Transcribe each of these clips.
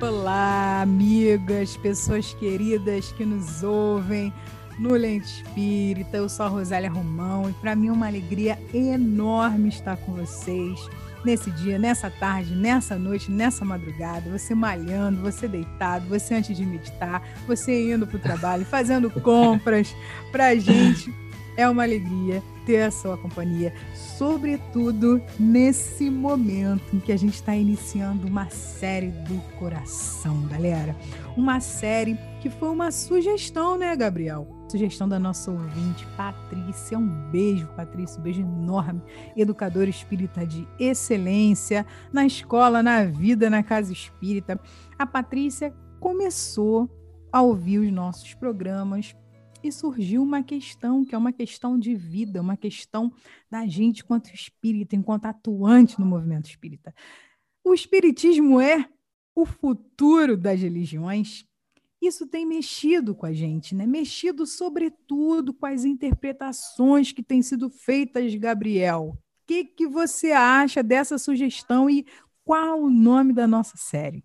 Olá, amigas, pessoas queridas que nos ouvem no Lente Espírita. Eu sou a Rosália Romão e para mim é uma alegria enorme estar com vocês nesse dia, nessa tarde, nessa noite, nessa madrugada, você malhando, você deitado, você antes de meditar, você indo para o trabalho, fazendo compras. Para gente é uma alegria ter a sua companhia, sobretudo nesse momento em que a gente está iniciando uma série do coração, galera. Uma série que foi uma sugestão, né, Gabriel? Sugestão da nossa ouvinte, Patrícia. Um beijo, Patrícia, um beijo enorme. Educadora espírita de excelência na escola, na vida, na casa espírita. A Patrícia começou a ouvir os nossos programas e surgiu uma questão, que é uma questão de vida, uma questão da gente enquanto espírita, enquanto atuante no movimento espírita. O espiritismo é o futuro das religiões? Isso tem mexido com a gente, né? Mexido sobretudo com as interpretações que têm sido feitas, Gabriel. O que, que você acha dessa sugestão e qual o nome da nossa série?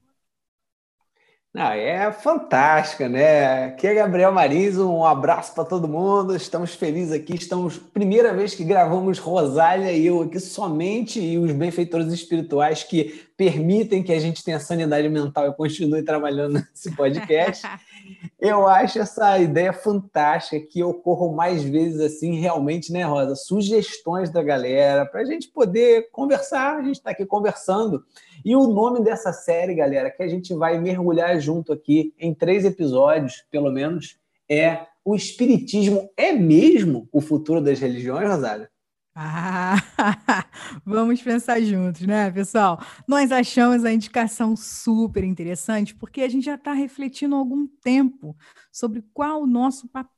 Não, é fantástica, né? Aqui é Gabriel Marins, um abraço para todo mundo. Estamos felizes aqui. Estamos primeira vez que gravamos Rosália e eu aqui somente e os benfeitores espirituais que permitem que a gente tenha sanidade mental e continue trabalhando nesse podcast. eu acho essa ideia fantástica que ocorram mais vezes assim, realmente, né, Rosa? Sugestões da galera para a gente poder conversar. A gente está aqui conversando. E o nome dessa série, galera, que a gente vai mergulhar junto aqui em três episódios, pelo menos, é o Espiritismo é mesmo o futuro das religiões, Rosália? Ah, vamos pensar juntos, né, pessoal? Nós achamos a indicação super interessante porque a gente já está refletindo há algum tempo sobre qual o nosso papel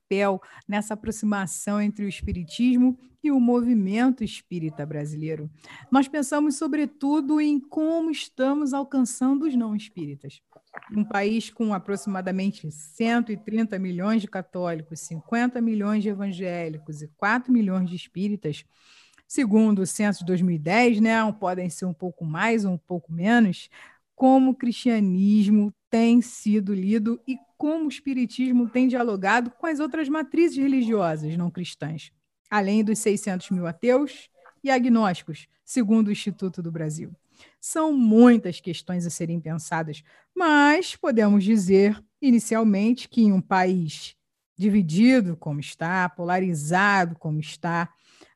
nessa aproximação entre o Espiritismo e o movimento espírita brasileiro. Nós pensamos, sobretudo, em como estamos alcançando os não espíritas. Um país com aproximadamente 130 milhões de católicos, 50 milhões de evangélicos e 4 milhões de espíritas, segundo o censo de 2010, né, podem ser um pouco mais ou um pouco menos, como o cristianismo tem sido lido e como o espiritismo tem dialogado com as outras matrizes religiosas não cristãs além dos 600 mil ateus e agnósticos, segundo o Instituto do Brasil. São muitas questões a serem pensadas, mas podemos dizer, inicialmente, que em um país dividido como está, polarizado como está,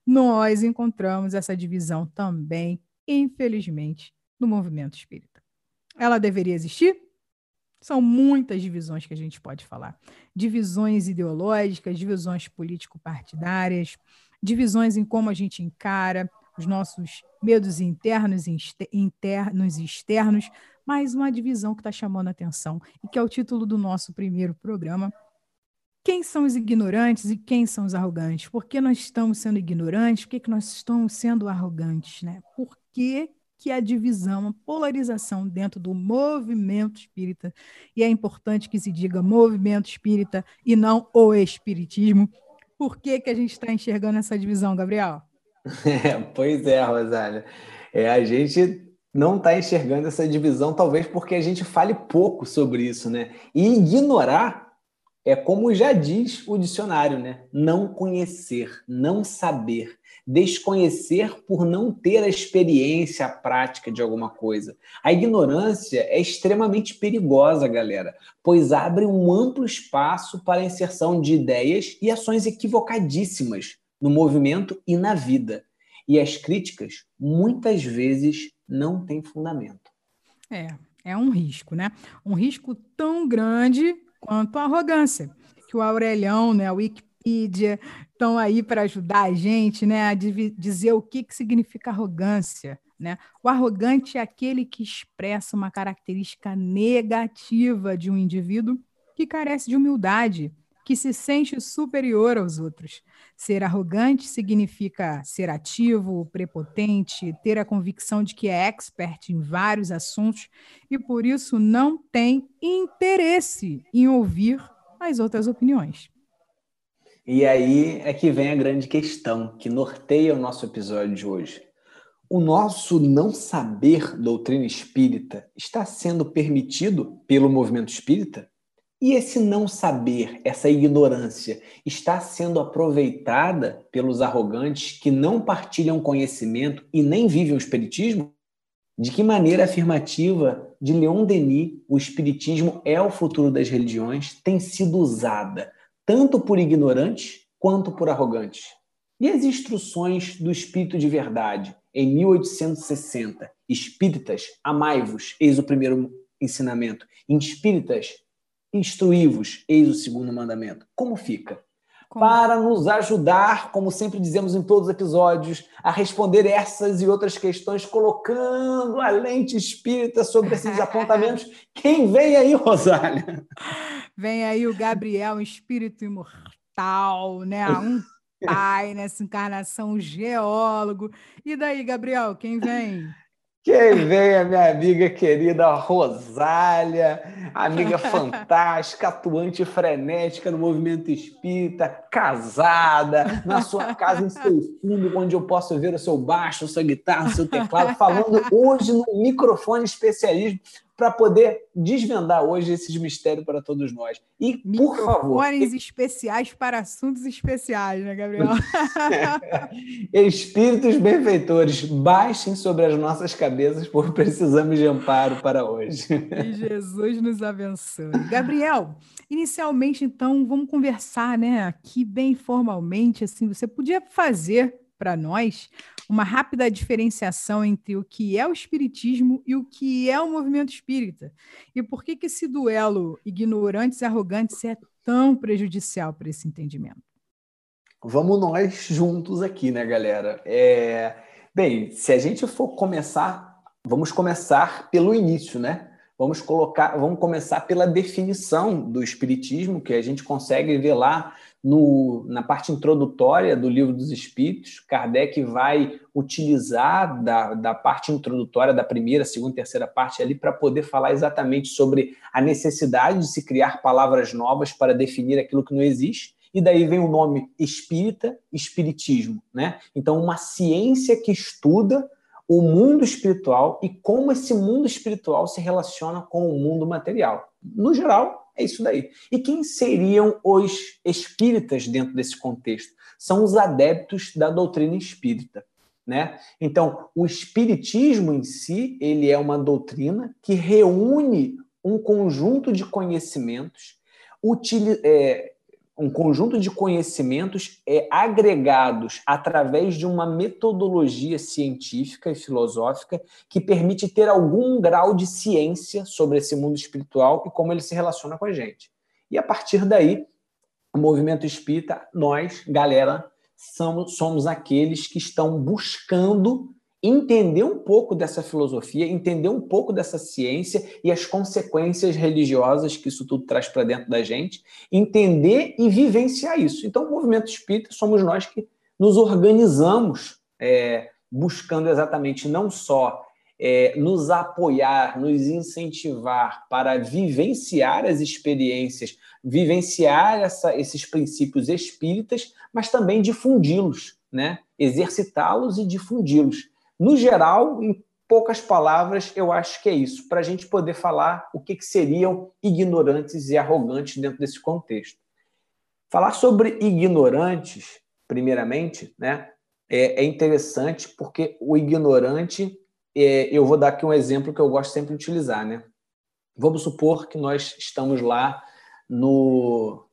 nós encontramos essa divisão também, infelizmente, no movimento espírita. Ela deveria existir? São muitas divisões que a gente pode falar. Divisões ideológicas, divisões político-partidárias, divisões em como a gente encara os nossos medos internos, internos e externos, mas uma divisão que está chamando a atenção e que é o título do nosso primeiro programa. Quem são os ignorantes e quem são os arrogantes? Por que nós estamos sendo ignorantes? Por que, que nós estamos sendo arrogantes? Né? Por que que a divisão, a polarização dentro do movimento espírita, e é importante que se diga movimento espírita e não o espiritismo. Por que, que a gente está enxergando essa divisão, Gabriel? É, pois é, Rosália. É, a gente não está enxergando essa divisão, talvez porque a gente fale pouco sobre isso, né? E ignorar é como já diz o dicionário, né? Não conhecer, não saber desconhecer por não ter a experiência, a prática de alguma coisa. A ignorância é extremamente perigosa, galera, pois abre um amplo espaço para a inserção de ideias e ações equivocadíssimas no movimento e na vida. E as críticas muitas vezes não têm fundamento. É, é um risco, né? Um risco tão grande quanto a arrogância que o Aurelião, né, o Wikipedia, estão aí para ajudar a gente né, a dizer o que, que significa arrogância. Né? O arrogante é aquele que expressa uma característica negativa de um indivíduo que carece de humildade, que se sente superior aos outros. Ser arrogante significa ser ativo, prepotente, ter a convicção de que é expert em vários assuntos e por isso não tem interesse em ouvir as outras opiniões. E aí é que vem a grande questão que norteia o nosso episódio de hoje. o nosso não saber doutrina espírita está sendo permitido pelo movimento espírita? E esse não saber, essa ignorância, está sendo aproveitada pelos arrogantes que não partilham conhecimento e nem vivem o espiritismo? De que maneira afirmativa de Leon Denis o espiritismo é o futuro das religiões tem sido usada tanto por ignorantes quanto por arrogantes? E as instruções do espírito de verdade em 1860, espíritas, amai-vos, eis o primeiro ensinamento. Espíritas, instruí-vos, eis o segundo mandamento. Como fica? Como? Para nos ajudar, como sempre dizemos em todos os episódios, a responder essas e outras questões, colocando a lente espírita sobre esses apontamentos. Quem vem aí, Rosália? Vem aí o Gabriel, um espírito imortal, né? Um pai nessa encarnação, geólogo. E daí, Gabriel, quem vem? Quem vem é minha amiga querida Rosália, amiga fantástica, atuante frenética no movimento espírita, casada, na sua casa, em seu fundo, onde eu posso ver o seu baixo, a sua guitarra, o seu teclado, falando hoje no microfone especialismo para poder desvendar hoje esses mistérios para todos nós. E, por favor. especiais para assuntos especiais, né, Gabriel? Espíritos benfeitores, baixem sobre as nossas cabeças, por precisamos de amparo para hoje. Que Jesus nos abençoe. Gabriel, inicialmente, então, vamos conversar, né, aqui bem formalmente, assim, você podia fazer para nós uma rápida diferenciação entre o que é o espiritismo e o que é o movimento espírita. E por que, que esse duelo ignorantes e arrogantes é tão prejudicial para esse entendimento? Vamos nós juntos aqui, né, galera? É... Bem, se a gente for começar, vamos começar pelo início, né? Vamos colocar, vamos começar pela definição do espiritismo, que a gente consegue ver lá no, na parte introdutória do Livro dos Espíritos, Kardec vai utilizar da, da parte introdutória da primeira, segunda, terceira parte ali para poder falar exatamente sobre a necessidade de se criar palavras novas para definir aquilo que não existe. E daí vem o nome espírita, espiritismo, né? Então, uma ciência que estuda o mundo espiritual e como esse mundo espiritual se relaciona com o mundo material. No geral, é isso daí. E quem seriam os espíritas dentro desse contexto? São os adeptos da doutrina espírita. Né? Então, o espiritismo em si, ele é uma doutrina que reúne um conjunto de conhecimentos, é, um conjunto de conhecimentos é, agregados através de uma metodologia científica e filosófica que permite ter algum grau de ciência sobre esse mundo espiritual e como ele se relaciona com a gente. E a partir daí, o movimento espírita, nós, galera, somos, somos aqueles que estão buscando entender um pouco dessa filosofia, entender um pouco dessa ciência e as consequências religiosas que isso tudo traz para dentro da gente, entender e vivenciar isso. Então, o movimento espírita somos nós que nos organizamos é, buscando exatamente não só é, nos apoiar, nos incentivar para vivenciar as experiências, vivenciar essa, esses princípios espíritas, mas também difundi-los, né? exercitá-los e difundi-los. No geral, em poucas palavras, eu acho que é isso, para a gente poder falar o que, que seriam ignorantes e arrogantes dentro desse contexto. Falar sobre ignorantes, primeiramente, né, é, é interessante porque o ignorante, é, eu vou dar aqui um exemplo que eu gosto sempre de utilizar. Né? Vamos supor que nós estamos lá no,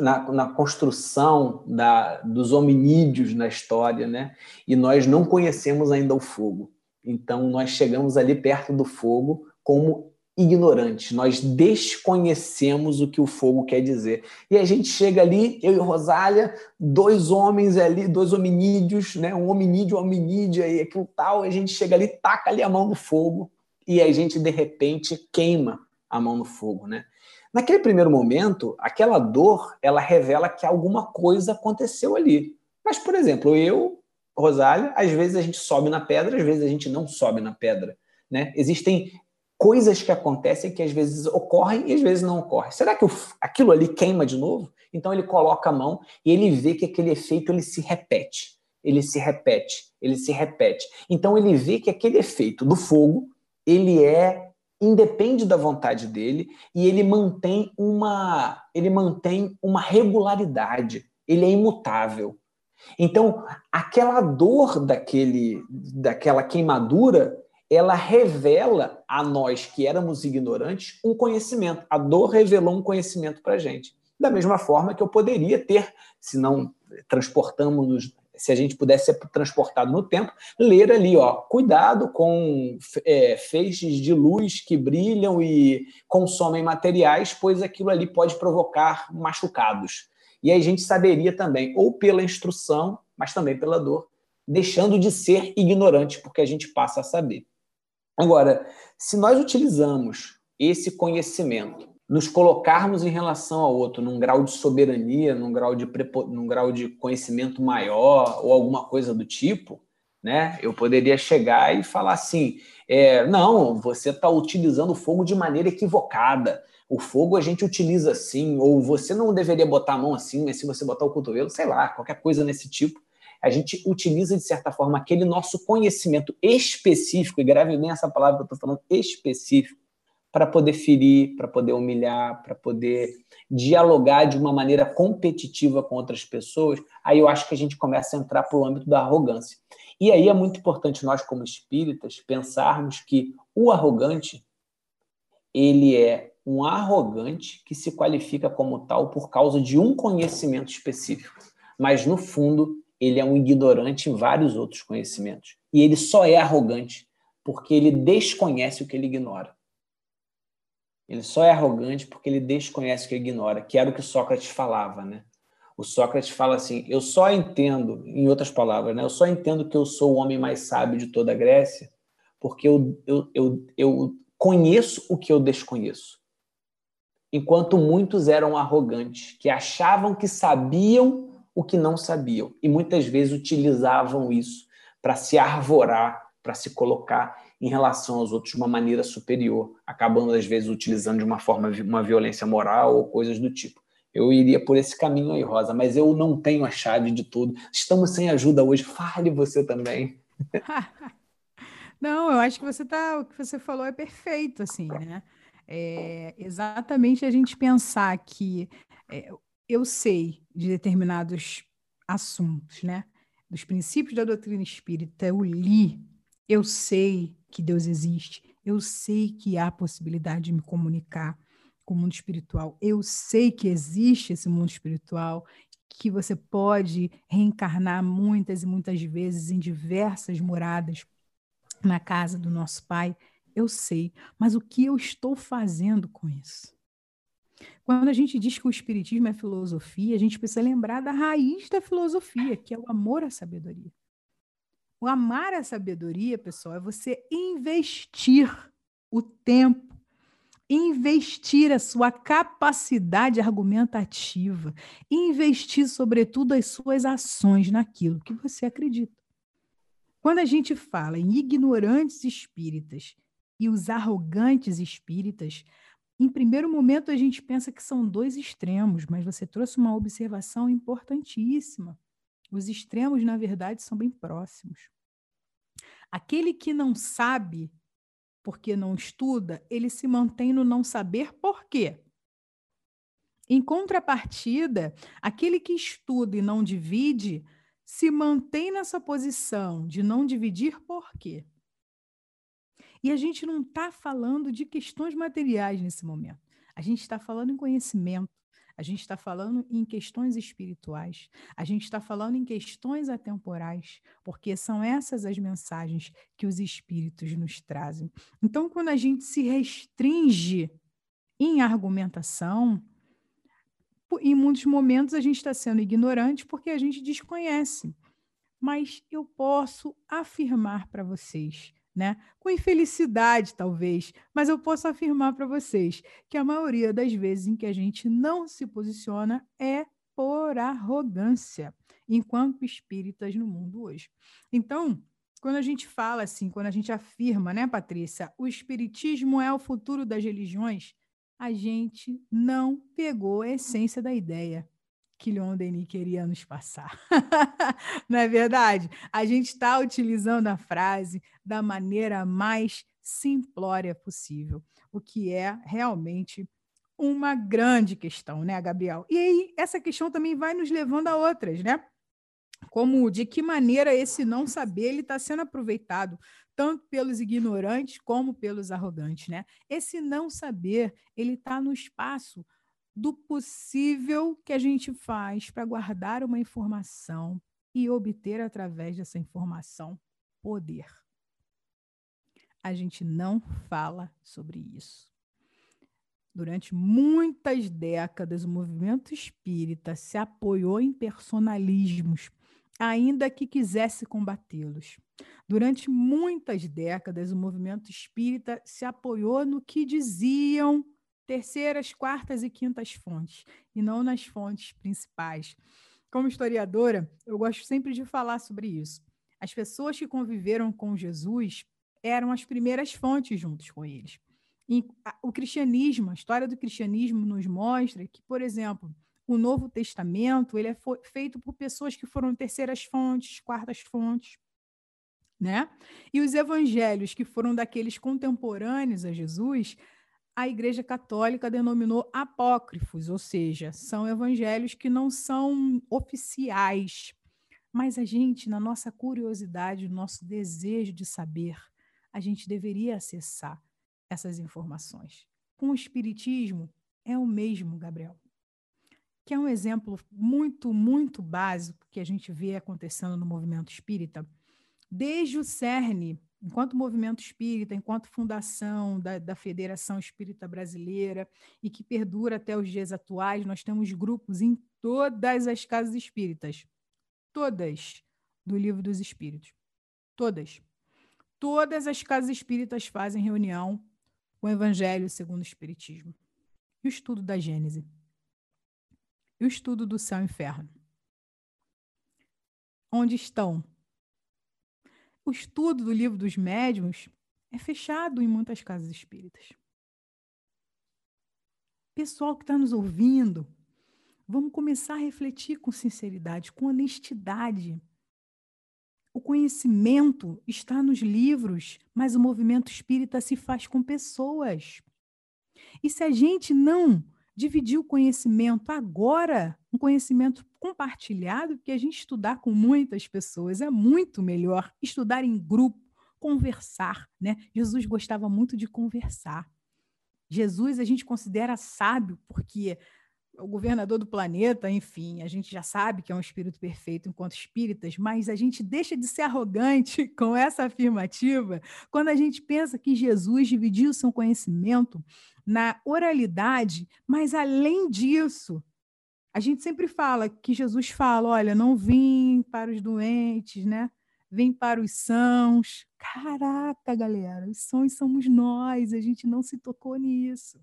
na, na, construção da, dos hominídeos na história, né? E nós não conhecemos ainda o fogo. Então, nós chegamos ali perto do fogo como ignorantes. Nós desconhecemos o que o fogo quer dizer. E a gente chega ali, eu e Rosália, dois homens ali, dois hominídeos, né? Um hominídeo, um hominídeo aí, aquilo tal. A gente chega ali, taca ali a mão no fogo e a gente, de repente, queima a mão no fogo, né? Naquele primeiro momento, aquela dor, ela revela que alguma coisa aconteceu ali. Mas, por exemplo, eu, Rosália, às vezes a gente sobe na pedra, às vezes a gente não sobe na pedra. Né? Existem coisas que acontecem que às vezes ocorrem e às vezes não ocorrem. Será que aquilo ali queima de novo? Então ele coloca a mão e ele vê que aquele efeito ele se repete. Ele se repete. ele se repete. Então ele vê que aquele efeito do fogo, ele é independe da vontade dele e ele mantém uma ele mantém uma regularidade, ele é imutável. Então, aquela dor daquele daquela queimadura, ela revela a nós que éramos ignorantes um conhecimento. A dor revelou um conhecimento para gente. Da mesma forma que eu poderia ter, se não transportamos se a gente pudesse ser transportado no tempo, ler ali, ó, cuidado com é, feixes de luz que brilham e consomem materiais, pois aquilo ali pode provocar machucados. E aí a gente saberia também, ou pela instrução, mas também pela dor, deixando de ser ignorante, porque a gente passa a saber. Agora, se nós utilizamos esse conhecimento nos colocarmos em relação ao outro num grau de soberania, num grau de, num grau de conhecimento maior ou alguma coisa do tipo, né? Eu poderia chegar e falar assim: é, não, você está utilizando o fogo de maneira equivocada. O fogo a gente utiliza assim, ou você não deveria botar a mão assim, mas se você botar o cotovelo, sei lá, qualquer coisa nesse tipo. A gente utiliza, de certa forma, aquele nosso conhecimento específico, e grave bem essa palavra que eu estou falando, específico, para poder ferir, para poder humilhar, para poder dialogar de uma maneira competitiva com outras pessoas, aí eu acho que a gente começa a entrar para o âmbito da arrogância. E aí é muito importante nós, como espíritas, pensarmos que o arrogante, ele é um arrogante que se qualifica como tal por causa de um conhecimento específico. Mas, no fundo, ele é um ignorante em vários outros conhecimentos. E ele só é arrogante porque ele desconhece o que ele ignora. Ele só é arrogante porque ele desconhece o que ignora, que era o que Sócrates falava, né? O Sócrates fala assim: eu só entendo, em outras palavras, né? Eu só entendo que eu sou o homem mais sábio de toda a Grécia porque eu, eu, eu, eu conheço o que eu desconheço. Enquanto muitos eram arrogantes, que achavam que sabiam o que não sabiam, e muitas vezes utilizavam isso para se arvorar, para se colocar em relação aos outros de uma maneira superior, acabando às vezes utilizando de uma forma uma violência moral ou coisas do tipo. Eu iria por esse caminho aí, Rosa, mas eu não tenho a chave de tudo. Estamos sem ajuda hoje. Fale você também. não, eu acho que você tá, o que você falou é perfeito, assim, né? É exatamente a gente pensar que é, eu sei de determinados assuntos, né? Dos princípios da doutrina espírita, eu li, eu sei que Deus existe, eu sei que há possibilidade de me comunicar com o mundo espiritual, eu sei que existe esse mundo espiritual, que você pode reencarnar muitas e muitas vezes em diversas moradas na casa do nosso Pai, eu sei, mas o que eu estou fazendo com isso? Quando a gente diz que o Espiritismo é filosofia, a gente precisa lembrar da raiz da filosofia, que é o amor à sabedoria. O amar a sabedoria, pessoal, é você investir o tempo, investir a sua capacidade argumentativa, investir, sobretudo, as suas ações naquilo que você acredita. Quando a gente fala em ignorantes espíritas e os arrogantes espíritas, em primeiro momento a gente pensa que são dois extremos, mas você trouxe uma observação importantíssima. Os extremos, na verdade, são bem próximos. Aquele que não sabe porque não estuda, ele se mantém no não saber por quê? Em contrapartida, aquele que estuda e não divide se mantém nessa posição de não dividir por quê? E a gente não está falando de questões materiais nesse momento. A gente está falando em conhecimento. A gente está falando em questões espirituais, a gente está falando em questões atemporais, porque são essas as mensagens que os espíritos nos trazem. Então, quando a gente se restringe em argumentação, em muitos momentos a gente está sendo ignorante porque a gente desconhece. Mas eu posso afirmar para vocês né? Com infelicidade, talvez, mas eu posso afirmar para vocês que a maioria das vezes em que a gente não se posiciona é por arrogância, enquanto espíritas no mundo hoje. Então, quando a gente fala assim, quando a gente afirma, né, Patrícia, o espiritismo é o futuro das religiões, a gente não pegou a essência da ideia, que Leon Denis queria nos passar. Não é verdade? A gente está utilizando a frase da maneira mais simplória possível, o que é realmente uma grande questão, né, Gabriel? E aí, essa questão também vai nos levando a outras, né? Como de que maneira esse não saber está sendo aproveitado tanto pelos ignorantes como pelos arrogantes, né? Esse não saber ele está no espaço do possível que a gente faz para guardar uma informação e obter através dessa informação poder. A gente não fala sobre isso. Durante muitas décadas, o movimento espírita se apoiou em personalismos, ainda que quisesse combatê-los. Durante muitas décadas, o movimento espírita se apoiou no que diziam terceiras, quartas e quintas fontes, e não nas fontes principais. Como historiadora, eu gosto sempre de falar sobre isso. As pessoas que conviveram com Jesus eram as primeiras fontes juntos com eles. E o cristianismo, a história do cristianismo nos mostra que, por exemplo, o Novo Testamento ele é feito por pessoas que foram terceiras fontes, quartas fontes, né? E os evangelhos que foram daqueles contemporâneos a Jesus, a Igreja Católica denominou apócrifos, ou seja, são evangelhos que não são oficiais. Mas a gente, na nossa curiosidade, no nosso desejo de saber, a gente deveria acessar essas informações. Com o Espiritismo, é o mesmo, Gabriel. Que é um exemplo muito, muito básico que a gente vê acontecendo no movimento espírita. Desde o CERN, enquanto movimento espírita, enquanto fundação da, da Federação Espírita Brasileira, e que perdura até os dias atuais, nós temos grupos em todas as casas espíritas. Todas do Livro dos Espíritos. Todas. Todas as casas espíritas fazem reunião o Evangelho segundo o Espiritismo, e o estudo da Gênese, e o estudo do céu e inferno. Onde estão? O estudo do livro dos médiuns é fechado em muitas casas espíritas. Pessoal que está nos ouvindo, vamos começar a refletir com sinceridade, com honestidade o conhecimento está nos livros, mas o movimento espírita se faz com pessoas. E se a gente não dividir o conhecimento agora, um conhecimento compartilhado, porque a gente estudar com muitas pessoas é muito melhor, estudar em grupo, conversar, né? Jesus gostava muito de conversar. Jesus a gente considera sábio porque o governador do planeta, enfim, a gente já sabe que é um espírito perfeito enquanto espíritas, mas a gente deixa de ser arrogante com essa afirmativa quando a gente pensa que Jesus dividiu seu conhecimento na oralidade, mas além disso, a gente sempre fala que Jesus fala, olha, não vim para os doentes, né? Vim para os sãos. Caraca, galera, os sãos somos nós, a gente não se tocou nisso.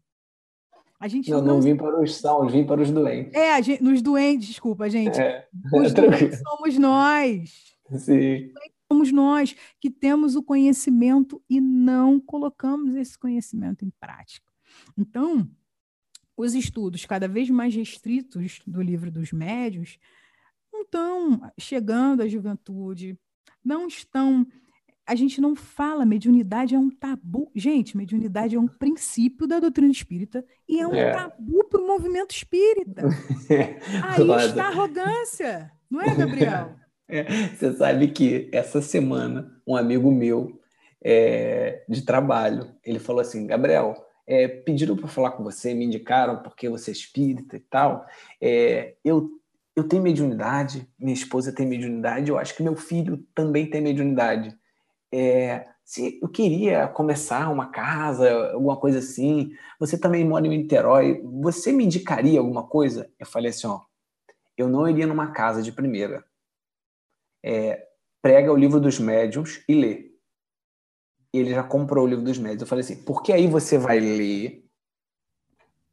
A gente não, não, não vim para os sãos, vim para os doentes. É, gente, nos doentes, desculpa, gente. É. Os doentes somos nós. Sim. Somos nós que temos o conhecimento e não colocamos esse conhecimento em prática. Então, os estudos cada vez mais restritos do livro dos médios não estão chegando à juventude, não estão a gente não fala, mediunidade é um tabu. Gente, mediunidade é um princípio da doutrina espírita e é um é. tabu para o movimento espírita. Aí está a arrogância, não é, Gabriel? É. Você sabe que essa semana um amigo meu é, de trabalho, ele falou assim, Gabriel, é, pediram para falar com você, me indicaram porque você é espírita e tal. É, eu eu tenho mediunidade, minha esposa tem mediunidade, eu acho que meu filho também tem mediunidade é, se eu queria começar uma casa, alguma coisa assim, você também mora em Niterói, você me indicaria alguma coisa? Eu falei assim, ó, eu não iria numa casa de primeira. É, prega o livro dos médiums e lê. Ele já comprou o livro dos médiums. Eu falei assim, porque aí você vai ler,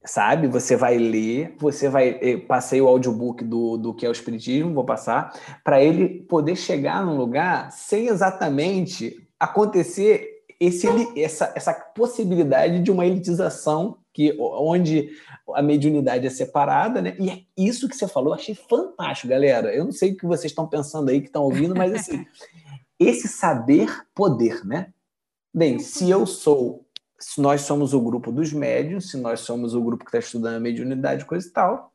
sabe? Você vai ler, você vai. Eu passei o audiobook do, do que é o Espiritismo, vou passar, para ele poder chegar num lugar sem exatamente acontecer esse, essa, essa possibilidade de uma elitização que onde a mediunidade é separada, né? E é isso que você falou, achei fantástico, galera. Eu não sei o que vocês estão pensando aí, que estão ouvindo, mas assim, esse saber poder, né? Bem, se eu sou, se nós somos o grupo dos médios, se nós somos o grupo que está estudando a mediunidade, coisa e tal,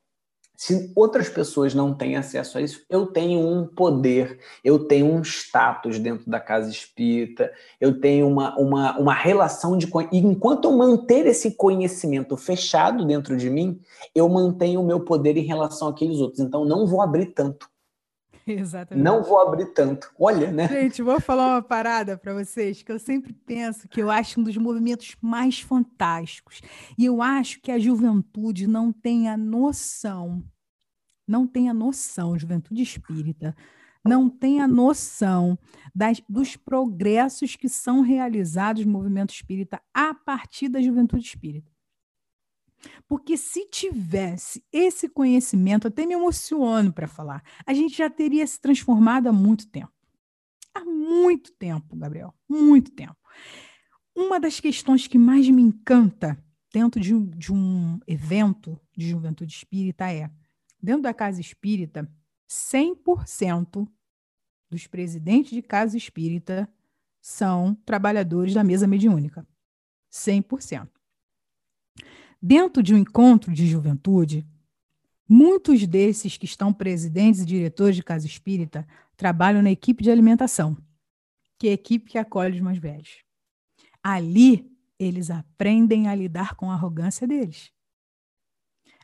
se outras pessoas não têm acesso a isso, eu tenho um poder, eu tenho um status dentro da casa espírita, eu tenho uma, uma, uma relação de. E enquanto eu manter esse conhecimento fechado dentro de mim, eu mantenho o meu poder em relação àqueles outros. Então, não vou abrir tanto. Exatamente. Não vou abrir tanto. Olha, né? Gente, vou falar uma parada para vocês que eu sempre penso que eu acho um dos movimentos mais fantásticos. E eu acho que a juventude não tem a noção, não tem a noção, juventude espírita, não tem a noção das, dos progressos que são realizados no movimento espírita a partir da juventude espírita. Porque se tivesse esse conhecimento, até me emociono para falar, a gente já teria se transformado há muito tempo. Há muito tempo, Gabriel, muito tempo. Uma das questões que mais me encanta dentro de, de um evento de juventude espírita é, dentro da casa espírita, 100% dos presidentes de casa espírita são trabalhadores da mesa mediúnica. 100%. Dentro de um encontro de juventude, muitos desses que estão presidentes e diretores de casa espírita trabalham na equipe de alimentação, que é a equipe que acolhe os mais velhos. Ali, eles aprendem a lidar com a arrogância deles.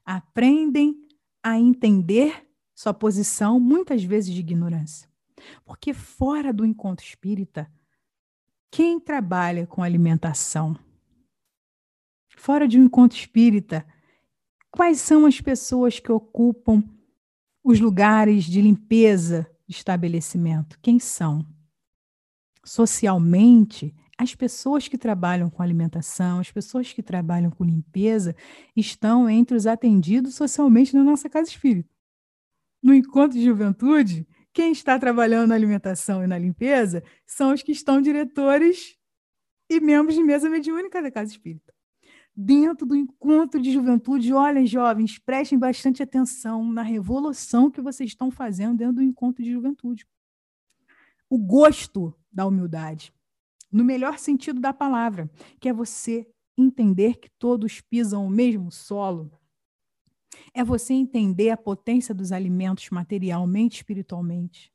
Aprendem a entender sua posição, muitas vezes de ignorância. Porque fora do encontro espírita, quem trabalha com alimentação, fora de um encontro espírita, quais são as pessoas que ocupam os lugares de limpeza de estabelecimento? Quem são? Socialmente, as pessoas que trabalham com alimentação, as pessoas que trabalham com limpeza, estão entre os atendidos socialmente na nossa casa espírita. No encontro de juventude, quem está trabalhando na alimentação e na limpeza são os que estão diretores e membros de mesa mediúnica da casa espírita dentro do encontro de juventude. Olhem, jovens, prestem bastante atenção na revolução que vocês estão fazendo dentro do encontro de juventude. O gosto da humildade, no melhor sentido da palavra, que é você entender que todos pisam o mesmo solo. É você entender a potência dos alimentos materialmente espiritualmente.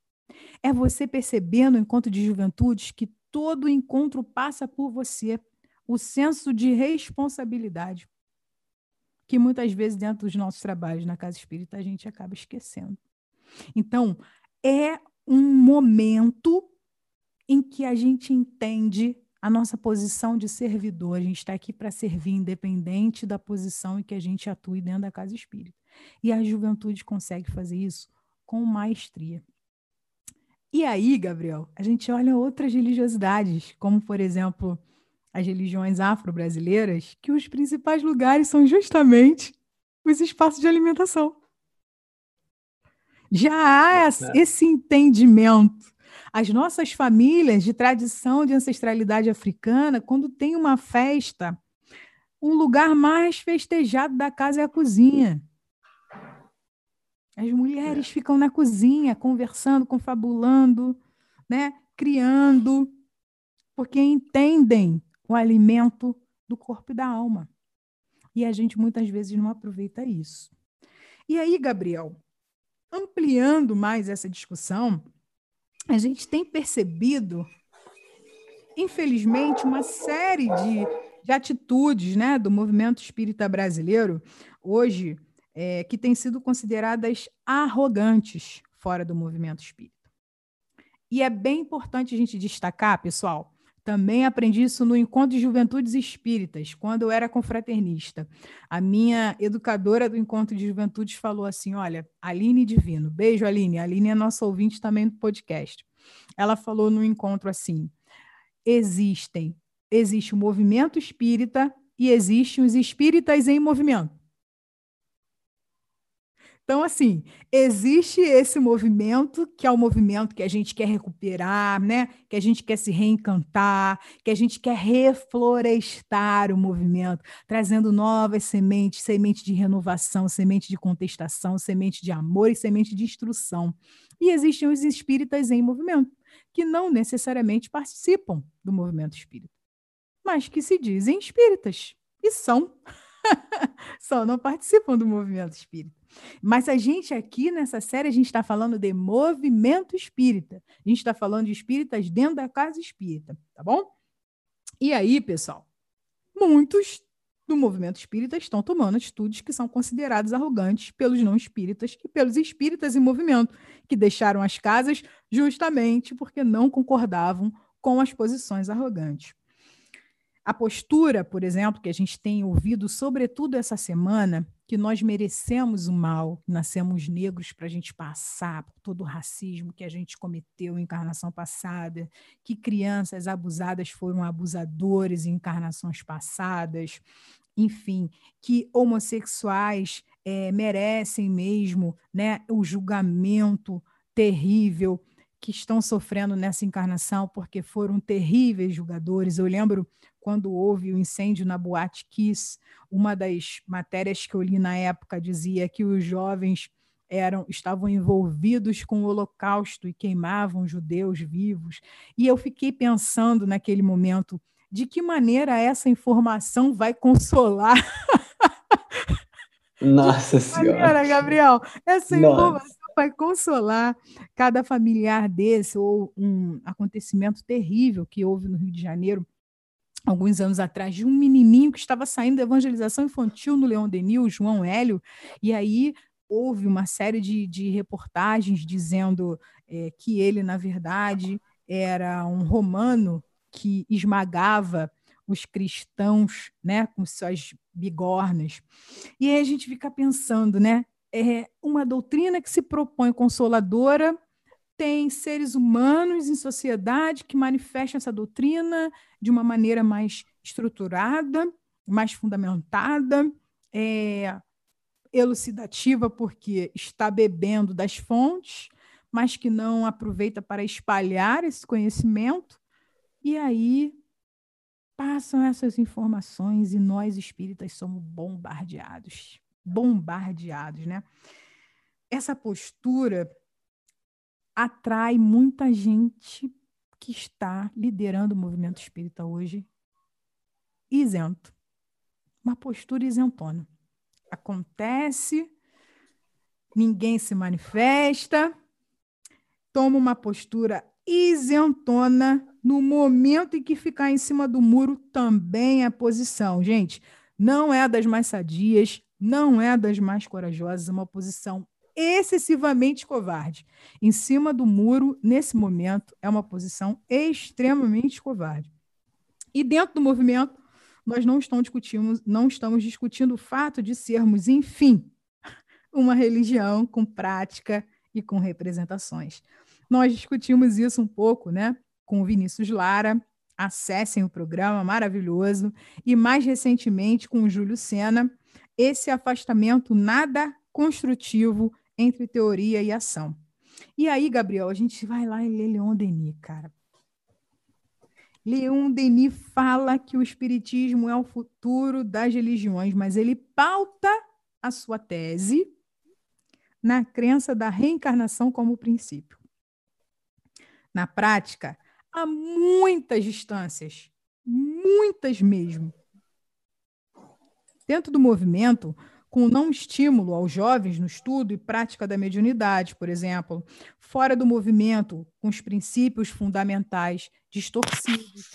É você perceber no encontro de juventudes que todo encontro passa por você, o senso de responsabilidade, que muitas vezes dentro dos nossos trabalhos na casa espírita a gente acaba esquecendo. Então, é um momento em que a gente entende a nossa posição de servidor. A gente está aqui para servir, independente da posição em que a gente atue dentro da casa espírita. E a juventude consegue fazer isso com maestria. E aí, Gabriel, a gente olha outras religiosidades, como, por exemplo, as religiões afro-brasileiras que os principais lugares são justamente os espaços de alimentação. Já há é. esse entendimento. As nossas famílias de tradição de ancestralidade africana, quando tem uma festa, o lugar mais festejado da casa é a cozinha. As mulheres é. ficam na cozinha conversando, confabulando, né, criando, porque entendem o alimento do corpo e da alma. E a gente muitas vezes não aproveita isso. E aí, Gabriel, ampliando mais essa discussão, a gente tem percebido, infelizmente, uma série de, de atitudes né, do movimento espírita brasileiro, hoje, é, que têm sido consideradas arrogantes fora do movimento espírita. E é bem importante a gente destacar, pessoal, também aprendi isso no Encontro de Juventudes Espíritas, quando eu era confraternista. A minha educadora do Encontro de Juventudes falou assim: Olha, Aline Divino, beijo, Aline. A Aline é nossa ouvinte também do podcast. Ela falou no encontro assim: existem, existe o movimento espírita e existem os espíritas em movimento. Então, assim, existe esse movimento, que é o movimento que a gente quer recuperar, né? Que a gente quer se reencantar, que a gente quer reflorestar o movimento, trazendo novas sementes, semente de renovação, semente de contestação, semente de amor e semente de instrução. E existem os espíritas em movimento, que não necessariamente participam do movimento espírita, mas que se dizem espíritas, e são. Só não participam do movimento espírita. Mas a gente aqui nessa série, a gente está falando de movimento espírita. A gente está falando de espíritas dentro da casa espírita, tá bom? E aí, pessoal, muitos do movimento espírita estão tomando atitudes que são consideradas arrogantes pelos não espíritas e pelos espíritas em movimento, que deixaram as casas justamente porque não concordavam com as posições arrogantes. A postura, por exemplo, que a gente tem ouvido, sobretudo essa semana, que nós merecemos o mal, nascemos negros para a gente passar por todo o racismo que a gente cometeu em encarnação passada, que crianças abusadas foram abusadores em encarnações passadas, enfim, que homossexuais é, merecem mesmo né, o julgamento terrível que estão sofrendo nessa encarnação porque foram terríveis julgadores. Eu lembro quando houve o incêndio na Boate Kiss, uma das matérias que eu li na época dizia que os jovens eram estavam envolvidos com o Holocausto e queimavam judeus vivos. E eu fiquei pensando naquele momento de que maneira essa informação vai consolar. Nossa Senhora. Maneira, Gabriel, essa informação Nossa. vai consolar cada familiar desse ou um acontecimento terrível que houve no Rio de Janeiro alguns anos atrás, de um menininho que estava saindo da evangelização infantil no Leão Denil, João Hélio, e aí houve uma série de, de reportagens dizendo é, que ele, na verdade, era um romano que esmagava os cristãos né, com suas bigornas. E aí a gente fica pensando, né? É uma doutrina que se propõe consoladora, tem seres humanos em sociedade que manifestam essa doutrina de uma maneira mais estruturada, mais fundamentada, é, elucidativa, porque está bebendo das fontes, mas que não aproveita para espalhar esse conhecimento, e aí passam essas informações e nós espíritas somos bombardeados bombardeados, né? Essa postura atrai muita gente que está liderando o movimento espírita hoje isento. Uma postura isentona. Acontece, ninguém se manifesta, toma uma postura isentona no momento em que ficar em cima do muro também é posição. Gente, não é das mais sadias, não é das mais corajosas, é uma posição excessivamente covarde. Em cima do muro, nesse momento, é uma posição extremamente covarde. E dentro do movimento, nós não estamos discutindo, não estamos discutindo o fato de sermos, enfim, uma religião com prática e com representações. Nós discutimos isso um pouco, né, com o Vinícius Lara. Acessem o programa maravilhoso e mais recentemente com o Júlio Sena, esse afastamento nada construtivo entre teoria e ação. E aí, Gabriel, a gente vai lá e lê Leon Denis, cara. Leon Denis fala que o espiritismo é o futuro das religiões, mas ele pauta a sua tese na crença da reencarnação como princípio. Na prática, há muitas distâncias, muitas mesmo. Dentro do movimento, com não estímulo aos jovens no estudo e prática da mediunidade, por exemplo, fora do movimento, com os princípios fundamentais distorcidos,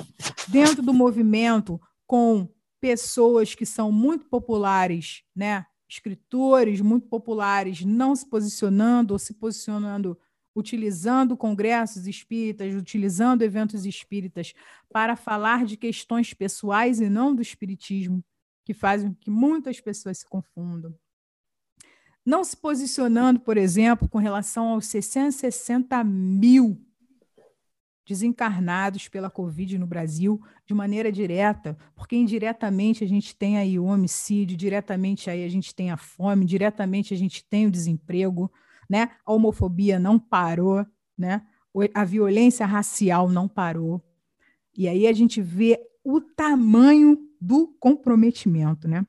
dentro do movimento, com pessoas que são muito populares, né? escritores muito populares não se posicionando ou se posicionando utilizando congressos espíritas, utilizando eventos espíritas para falar de questões pessoais e não do espiritismo que fazem com que muitas pessoas se confundam. Não se posicionando, por exemplo, com relação aos 660 mil desencarnados pela Covid no Brasil de maneira direta, porque indiretamente a gente tem aí o homicídio, diretamente aí a gente tem a fome, diretamente a gente tem o desemprego, né? A homofobia não parou, né? A violência racial não parou. E aí a gente vê o tamanho do comprometimento, né?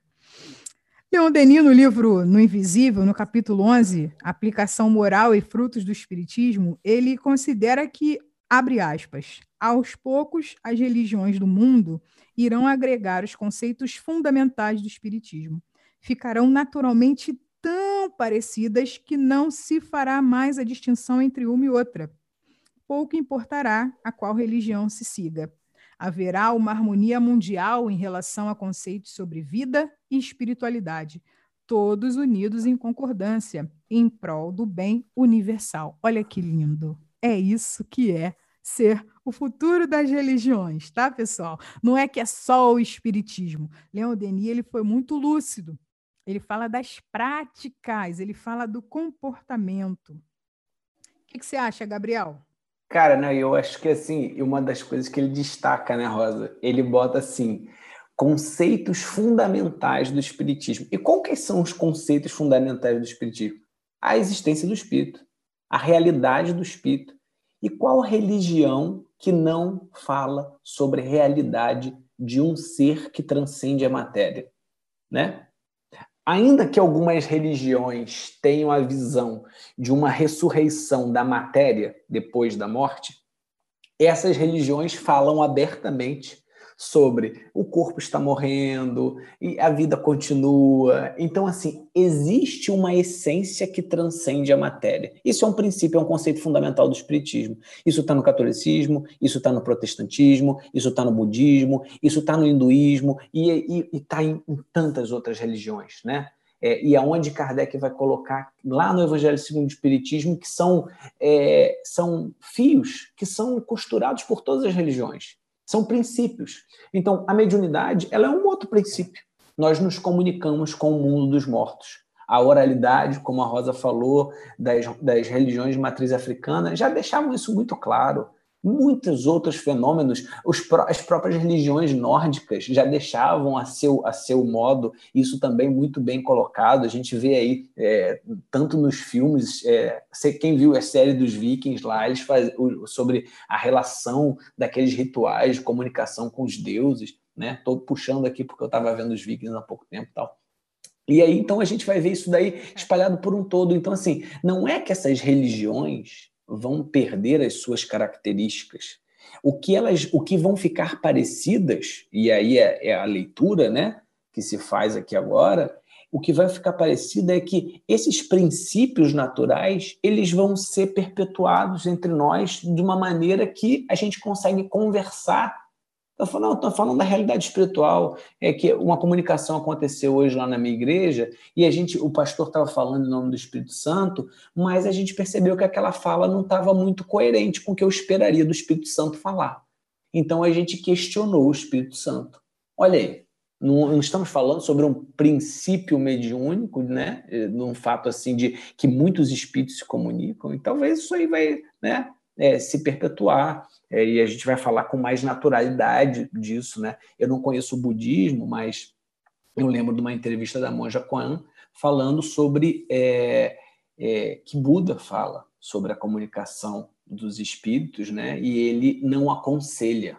Leon Denis, no livro No Invisível, no capítulo 11, Aplicação Moral e Frutos do Espiritismo, ele considera que, abre aspas, aos poucos as religiões do mundo irão agregar os conceitos fundamentais do Espiritismo. Ficarão naturalmente tão parecidas que não se fará mais a distinção entre uma e outra. Pouco importará a qual religião se siga haverá uma harmonia mundial em relação a conceitos sobre vida e espiritualidade, todos unidos em concordância, em prol do bem universal. Olha que lindo! É isso que é ser o futuro das religiões, tá, pessoal? Não é que é só o espiritismo. Leon Denis ele foi muito lúcido. Ele fala das práticas, ele fala do comportamento. O que, que você acha, Gabriel? Cara, não, eu acho que assim, uma das coisas que ele destaca, né, Rosa? Ele bota assim, conceitos fundamentais do espiritismo. E quais são os conceitos fundamentais do espiritismo? A existência do espírito, a realidade do espírito. E qual religião que não fala sobre a realidade de um ser que transcende a matéria, né? Ainda que algumas religiões tenham a visão de uma ressurreição da matéria depois da morte, essas religiões falam abertamente sobre o corpo está morrendo e a vida continua. Então, assim, existe uma essência que transcende a matéria. Isso é um princípio, é um conceito fundamental do Espiritismo. Isso está no catolicismo, isso está no protestantismo, isso está no budismo, isso está no hinduísmo e está em, em tantas outras religiões, né? É, e aonde Kardec vai colocar lá no Evangelho segundo o Espiritismo, que são, é, são fios que são costurados por todas as religiões. São princípios. Então, a mediunidade ela é um outro princípio. Nós nos comunicamos com o mundo dos mortos. A oralidade, como a Rosa falou, das, das religiões de matriz africana, já deixavam isso muito claro muitos outros fenômenos. Os, as próprias religiões nórdicas já deixavam a seu, a seu modo isso também muito bem colocado. A gente vê aí, é, tanto nos filmes, é, quem viu a série dos Vikings lá, eles fazem sobre a relação daqueles rituais de comunicação com os deuses. Estou né? puxando aqui porque eu estava vendo os Vikings há pouco tempo e tal. E aí, então, a gente vai ver isso daí espalhado por um todo. Então, assim, não é que essas religiões vão perder as suas características. O que elas, o que vão ficar parecidas, e aí é, é a leitura, né, que se faz aqui agora, o que vai ficar parecido é que esses princípios naturais eles vão ser perpetuados entre nós de uma maneira que a gente consegue conversar Estou falando, tô falando da realidade espiritual. É que uma comunicação aconteceu hoje lá na minha igreja e a gente, o pastor estava falando em nome do Espírito Santo, mas a gente percebeu que aquela fala não estava muito coerente com o que eu esperaria do Espírito Santo falar. Então a gente questionou o Espírito Santo. Olha aí, não, não, estamos falando sobre um princípio mediúnico, né? Num fato assim de que muitos espíritos se comunicam. E talvez isso aí vai, né? É, se perpetuar é, e a gente vai falar com mais naturalidade disso, né? Eu não conheço o budismo, mas eu lembro de uma entrevista da monja Kuan falando sobre é, é, que Buda fala sobre a comunicação dos espíritos, né? E ele não aconselha,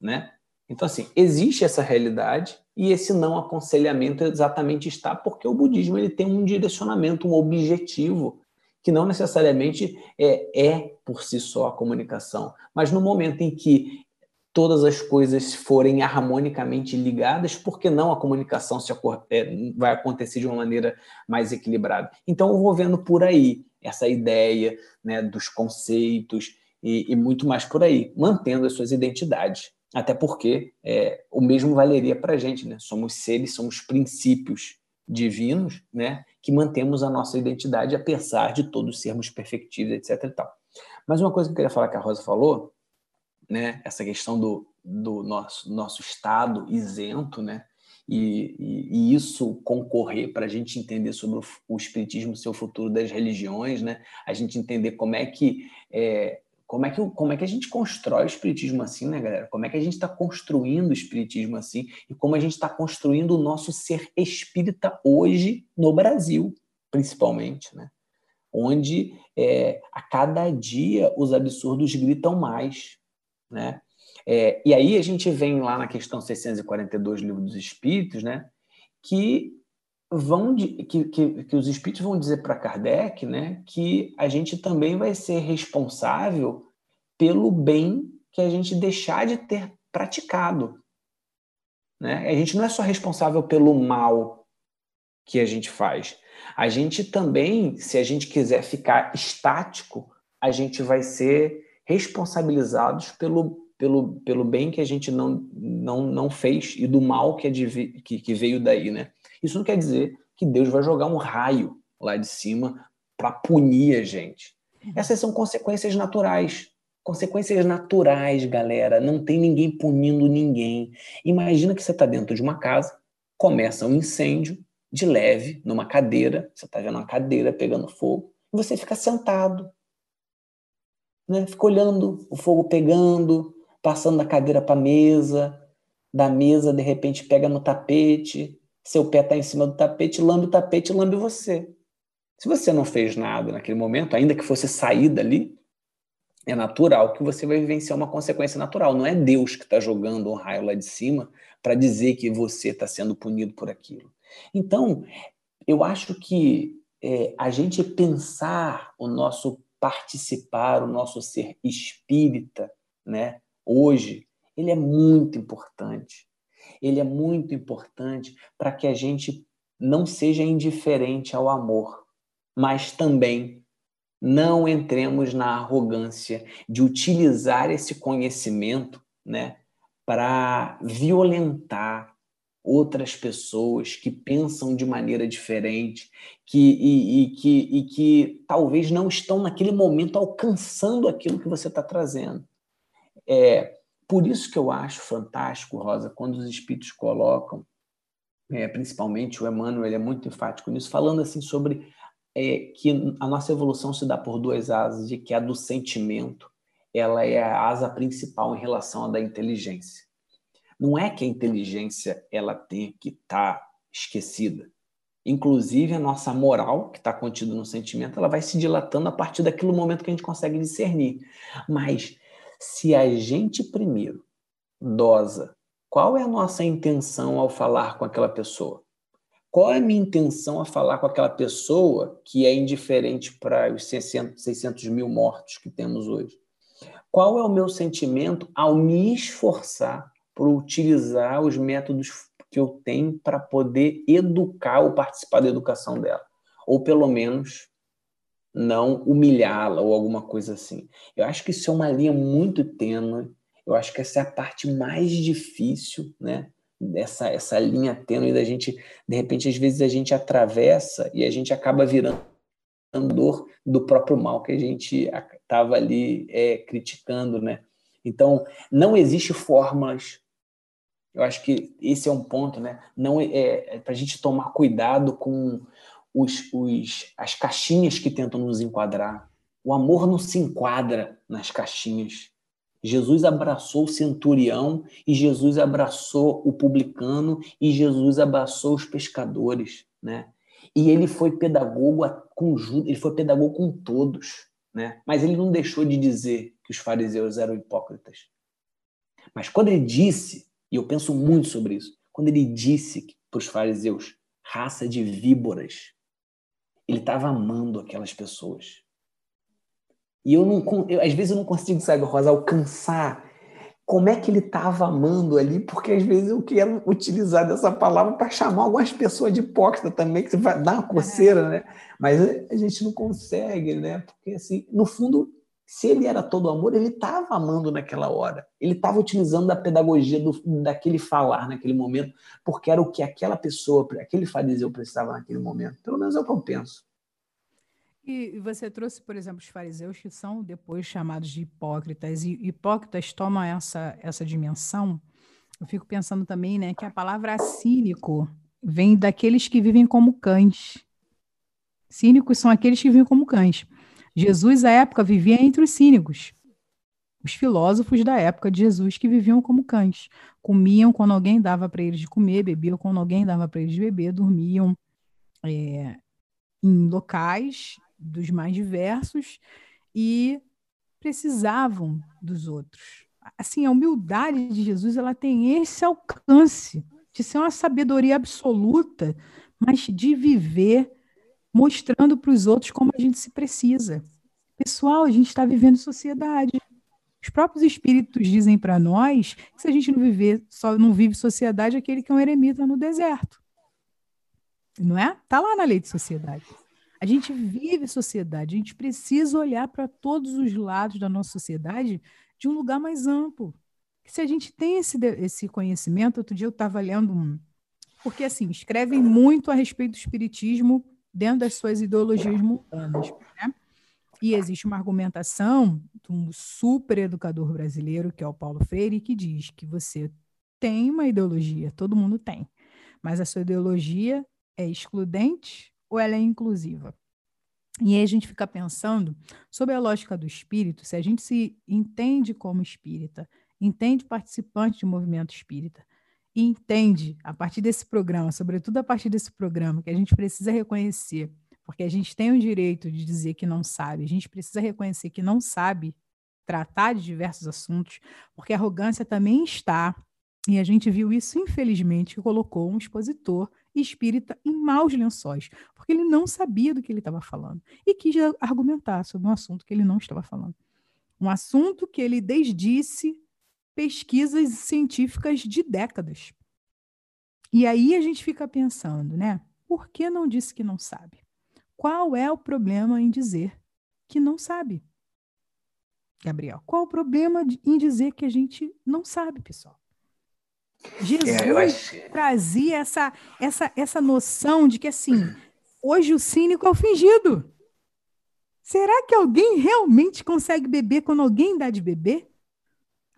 né? Então assim existe essa realidade e esse não aconselhamento exatamente está porque o budismo ele tem um direcionamento, um objetivo que não necessariamente é, é por si só a comunicação, mas no momento em que todas as coisas forem harmonicamente ligadas, por que não a comunicação se, é, vai acontecer de uma maneira mais equilibrada? Então, eu vou vendo por aí essa ideia né, dos conceitos e, e muito mais por aí, mantendo as suas identidades. Até porque é, o mesmo valeria para a gente, né? Somos seres, somos princípios divinos, né? que mantemos a nossa identidade apesar de todos sermos perfectíveis, etc. E tal. Mas uma coisa que eu queria falar que a Rosa falou, né, essa questão do, do nosso, nosso estado isento, né, e, e, e isso concorrer para a gente entender sobre o, o espiritismo, seu futuro das religiões, né, a gente entender como é que é, Como é, que, como é que a gente constrói o espiritismo assim, né, galera? Como é que a gente está construindo o espiritismo assim e como a gente está construindo o nosso ser espírita hoje no Brasil, principalmente, né? Onde é, a cada dia os absurdos gritam mais, né? É, e aí a gente vem lá na questão 642 do Livro dos Espíritos, né? Que vão que, que, que os espíritos vão dizer para Kardec né, que a gente também vai ser responsável pelo bem que a gente deixar de ter praticado. Né? A gente não é só responsável pelo mal que a gente faz. A gente também, se a gente quiser ficar estático, a gente vai ser responsabilizados pelo, pelo, pelo bem que a gente não, não, não fez e do mal que, é de, que, que veio daí, né? Isso não quer dizer que Deus vai jogar um raio lá de cima para punir a gente. Essas são consequências naturais. Consequências naturais, galera. Não tem ninguém punindo ninguém. Imagina que você está dentro de uma casa, começa um incêndio de leve numa cadeira. Você está vendo uma cadeira pegando fogo e você fica sentado, né? Fica olhando o fogo pegando, passando da cadeira para a mesa, da mesa de repente pega no tapete, seu pé está em cima do tapete, lambe o tapete, lambe você. Se você não fez nada naquele momento, ainda que fosse sair dali, é natural que você vai vivenciar uma consequência natural. Não é Deus que está jogando um raio lá de cima para dizer que você está sendo punido por aquilo. Então, eu acho que é, a gente pensar o nosso participar, o nosso ser espírita, né, hoje, ele é muito importante. Ele é muito importante para que a gente não seja indiferente ao amor, mas também não entremos na arrogância de utilizar esse conhecimento, né, para violentar outras pessoas que pensam de maneira diferente, que e, e, que e que talvez não estão naquele momento alcançando aquilo que você está trazendo. É, por isso que eu acho fantástico, Rosa, quando os espíritos colocam, é, principalmente o Emmanuel, é muito enfático nisso, falando assim sobre é, que a nossa evolução se dá por duas asas, de que a do sentimento ela é a asa principal em relação à da inteligência. Não é que a inteligência ela tem que estar tá esquecida. Inclusive a nossa moral, que está contida no sentimento, ela vai se dilatando a partir daquele momento que a gente consegue discernir. Mas se a gente primeiro dosa qual é a nossa intenção ao falar com aquela pessoa? Qual é a minha intenção a falar com aquela pessoa que é indiferente para os 600, 600 mil mortos que temos hoje? Qual é o meu sentimento ao me esforçar por utilizar os métodos que eu tenho para poder educar ou participar da educação dela? Ou pelo menos não humilhá-la ou alguma coisa assim. Eu acho que isso é uma linha muito tênue. Eu acho que essa é a parte mais difícil, né? Essa, essa linha tênue da gente, de repente, às vezes a gente atravessa e a gente acaba virando dor do próprio mal que a gente estava ali é, criticando, né? Então, não existe fórmulas. Eu acho que esse é um ponto, né? Não é, é para a gente tomar cuidado com os, os, as caixinhas que tentam nos enquadrar. O amor não se enquadra nas caixinhas. Jesus abraçou o centurião e Jesus abraçou o publicano e Jesus abraçou os pescadores, né? E ele foi pedagogo com ele foi pedagogo com todos, né? Mas ele não deixou de dizer que os fariseus eram hipócritas. Mas quando ele disse, e eu penso muito sobre isso, quando ele disse para os fariseus, raça de víboras, ele estava amando aquelas pessoas. E eu não, eu, às vezes eu não consigo, sabe, Rosa, alcançar como é que ele estava amando ali, porque às vezes eu quero utilizar dessa palavra para chamar algumas pessoas de hipócrita também, que vai dar uma coceira, né? Mas a gente não consegue, né? Porque, assim, no fundo, se ele era todo amor, ele estava amando naquela hora. Ele estava utilizando a pedagogia do, daquele falar naquele momento, porque era o que aquela pessoa, aquele fariseu precisava naquele momento. Pelo menos é o que eu penso. E você trouxe, por exemplo, os fariseus que são depois chamados de hipócritas, e hipócritas tomam essa, essa dimensão. Eu fico pensando também né, que a palavra cínico vem daqueles que vivem como cães. Cínicos são aqueles que vivem como cães. Jesus, à época, vivia entre os cínicos. os filósofos da época de Jesus que viviam como cães. Comiam quando alguém dava para eles de comer, bebiam quando alguém dava para eles de beber, dormiam é, em locais dos mais diversos e precisavam dos outros. Assim, a humildade de Jesus ela tem esse alcance de ser uma sabedoria absoluta, mas de viver mostrando para os outros como a gente se precisa. Pessoal, a gente está vivendo sociedade. Os próprios espíritos dizem para nós que se a gente não viver, só não vive sociedade, é aquele que é um eremita no deserto. Não é? Está lá na lei de sociedade. A gente vive sociedade, a gente precisa olhar para todos os lados da nossa sociedade de um lugar mais amplo. Se a gente tem esse, esse conhecimento, outro dia eu estava lendo um. Porque, assim, escrevem muito a respeito do espiritismo dentro das suas ideologias mundanas. Né? E existe uma argumentação de um super educador brasileiro, que é o Paulo Freire, que diz que você tem uma ideologia, todo mundo tem, mas a sua ideologia é excludente ou ela é inclusiva? E aí a gente fica pensando sobre a lógica do espírito, se a gente se entende como espírita, entende participante de movimento espírita, e entende, a partir desse programa, sobretudo a partir desse programa, que a gente precisa reconhecer porque a gente tem o direito de dizer que não sabe, a gente precisa reconhecer que não sabe tratar de diversos assuntos, porque a arrogância também está, e a gente viu isso, infelizmente, que colocou um expositor espírita em maus lençóis, porque ele não sabia do que ele estava falando e quis argumentar sobre um assunto que ele não estava falando. Um assunto que ele desdisse pesquisas científicas de décadas. E aí a gente fica pensando, né? Por que não disse que não sabe? Qual é o problema em dizer que não sabe? Gabriel, qual o problema em dizer que a gente não sabe, pessoal? Jesus é, trazia essa, essa, essa noção de que, assim, hoje o cínico é o fingido. Será que alguém realmente consegue beber quando alguém dá de beber?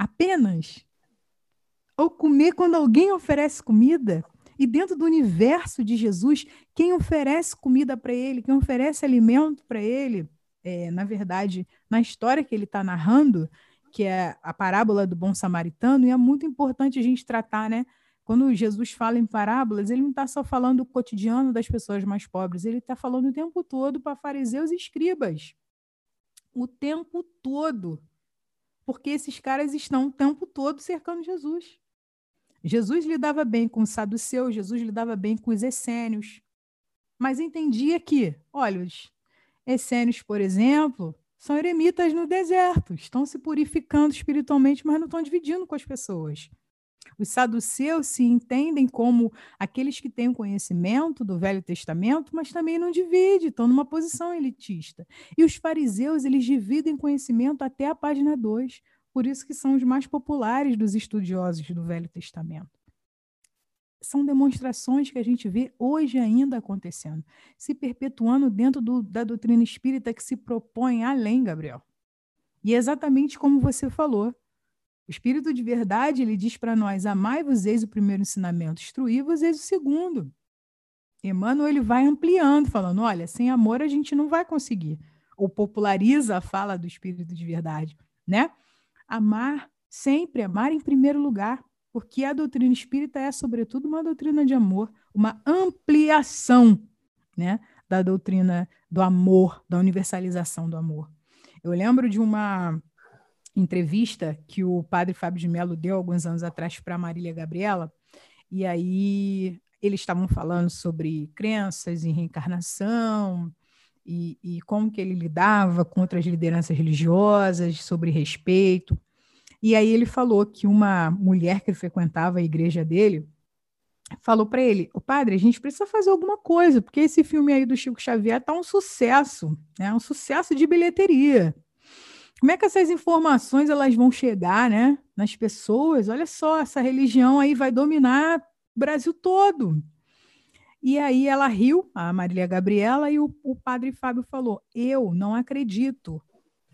Apenas? Ou comer quando alguém oferece comida? E dentro do universo de Jesus, quem oferece comida para ele, quem oferece alimento para ele, é, na verdade, na história que ele está narrando, que é a parábola do bom samaritano, e é muito importante a gente tratar, né? Quando Jesus fala em parábolas, ele não está só falando do cotidiano das pessoas mais pobres, ele está falando o tempo todo para fariseus e escribas. O tempo todo. Porque esses caras estão o tempo todo cercando Jesus. Jesus lidava bem com os saduceus, Jesus lidava bem com os essênios, mas entendia que, olha, os essênios, por exemplo, são eremitas no deserto, estão se purificando espiritualmente, mas não estão dividindo com as pessoas. Os saduceus se entendem como aqueles que têm o conhecimento do Velho Testamento, mas também não dividem, estão numa posição elitista. E os fariseus, eles dividem conhecimento até a página 2. Por isso que são os mais populares dos estudiosos do Velho Testamento. São demonstrações que a gente vê hoje ainda acontecendo, se perpetuando dentro do, da doutrina espírita que se propõe além, Gabriel. E é exatamente como você falou. O Espírito de verdade, ele diz para nós, amai-vos, eis o primeiro ensinamento, instruí-vos, eis o segundo. Emmanuel, ele vai ampliando, falando, olha, sem amor a gente não vai conseguir. Ou populariza a fala do Espírito de verdade, né? amar, sempre amar em primeiro lugar, porque a doutrina espírita é, sobretudo, uma doutrina de amor, uma ampliação né, da doutrina do amor, da universalização do amor. Eu lembro de uma entrevista que o padre Fábio de Mello deu alguns anos atrás para Marília Gabriela, e aí eles estavam falando sobre crenças em reencarnação, e, e como que ele lidava com outras lideranças religiosas, sobre respeito. E aí ele falou que uma mulher que frequentava a igreja dele falou para ele: "O padre, a gente precisa fazer alguma coisa, porque esse filme aí do Chico Xavier tá um sucesso, né? Um sucesso de bilheteria. Como é que essas informações elas vão chegar, né, nas pessoas? Olha só, essa religião aí vai dominar o Brasil todo. E aí ela riu, a Marília Gabriela, e o, o padre Fábio falou: Eu não acredito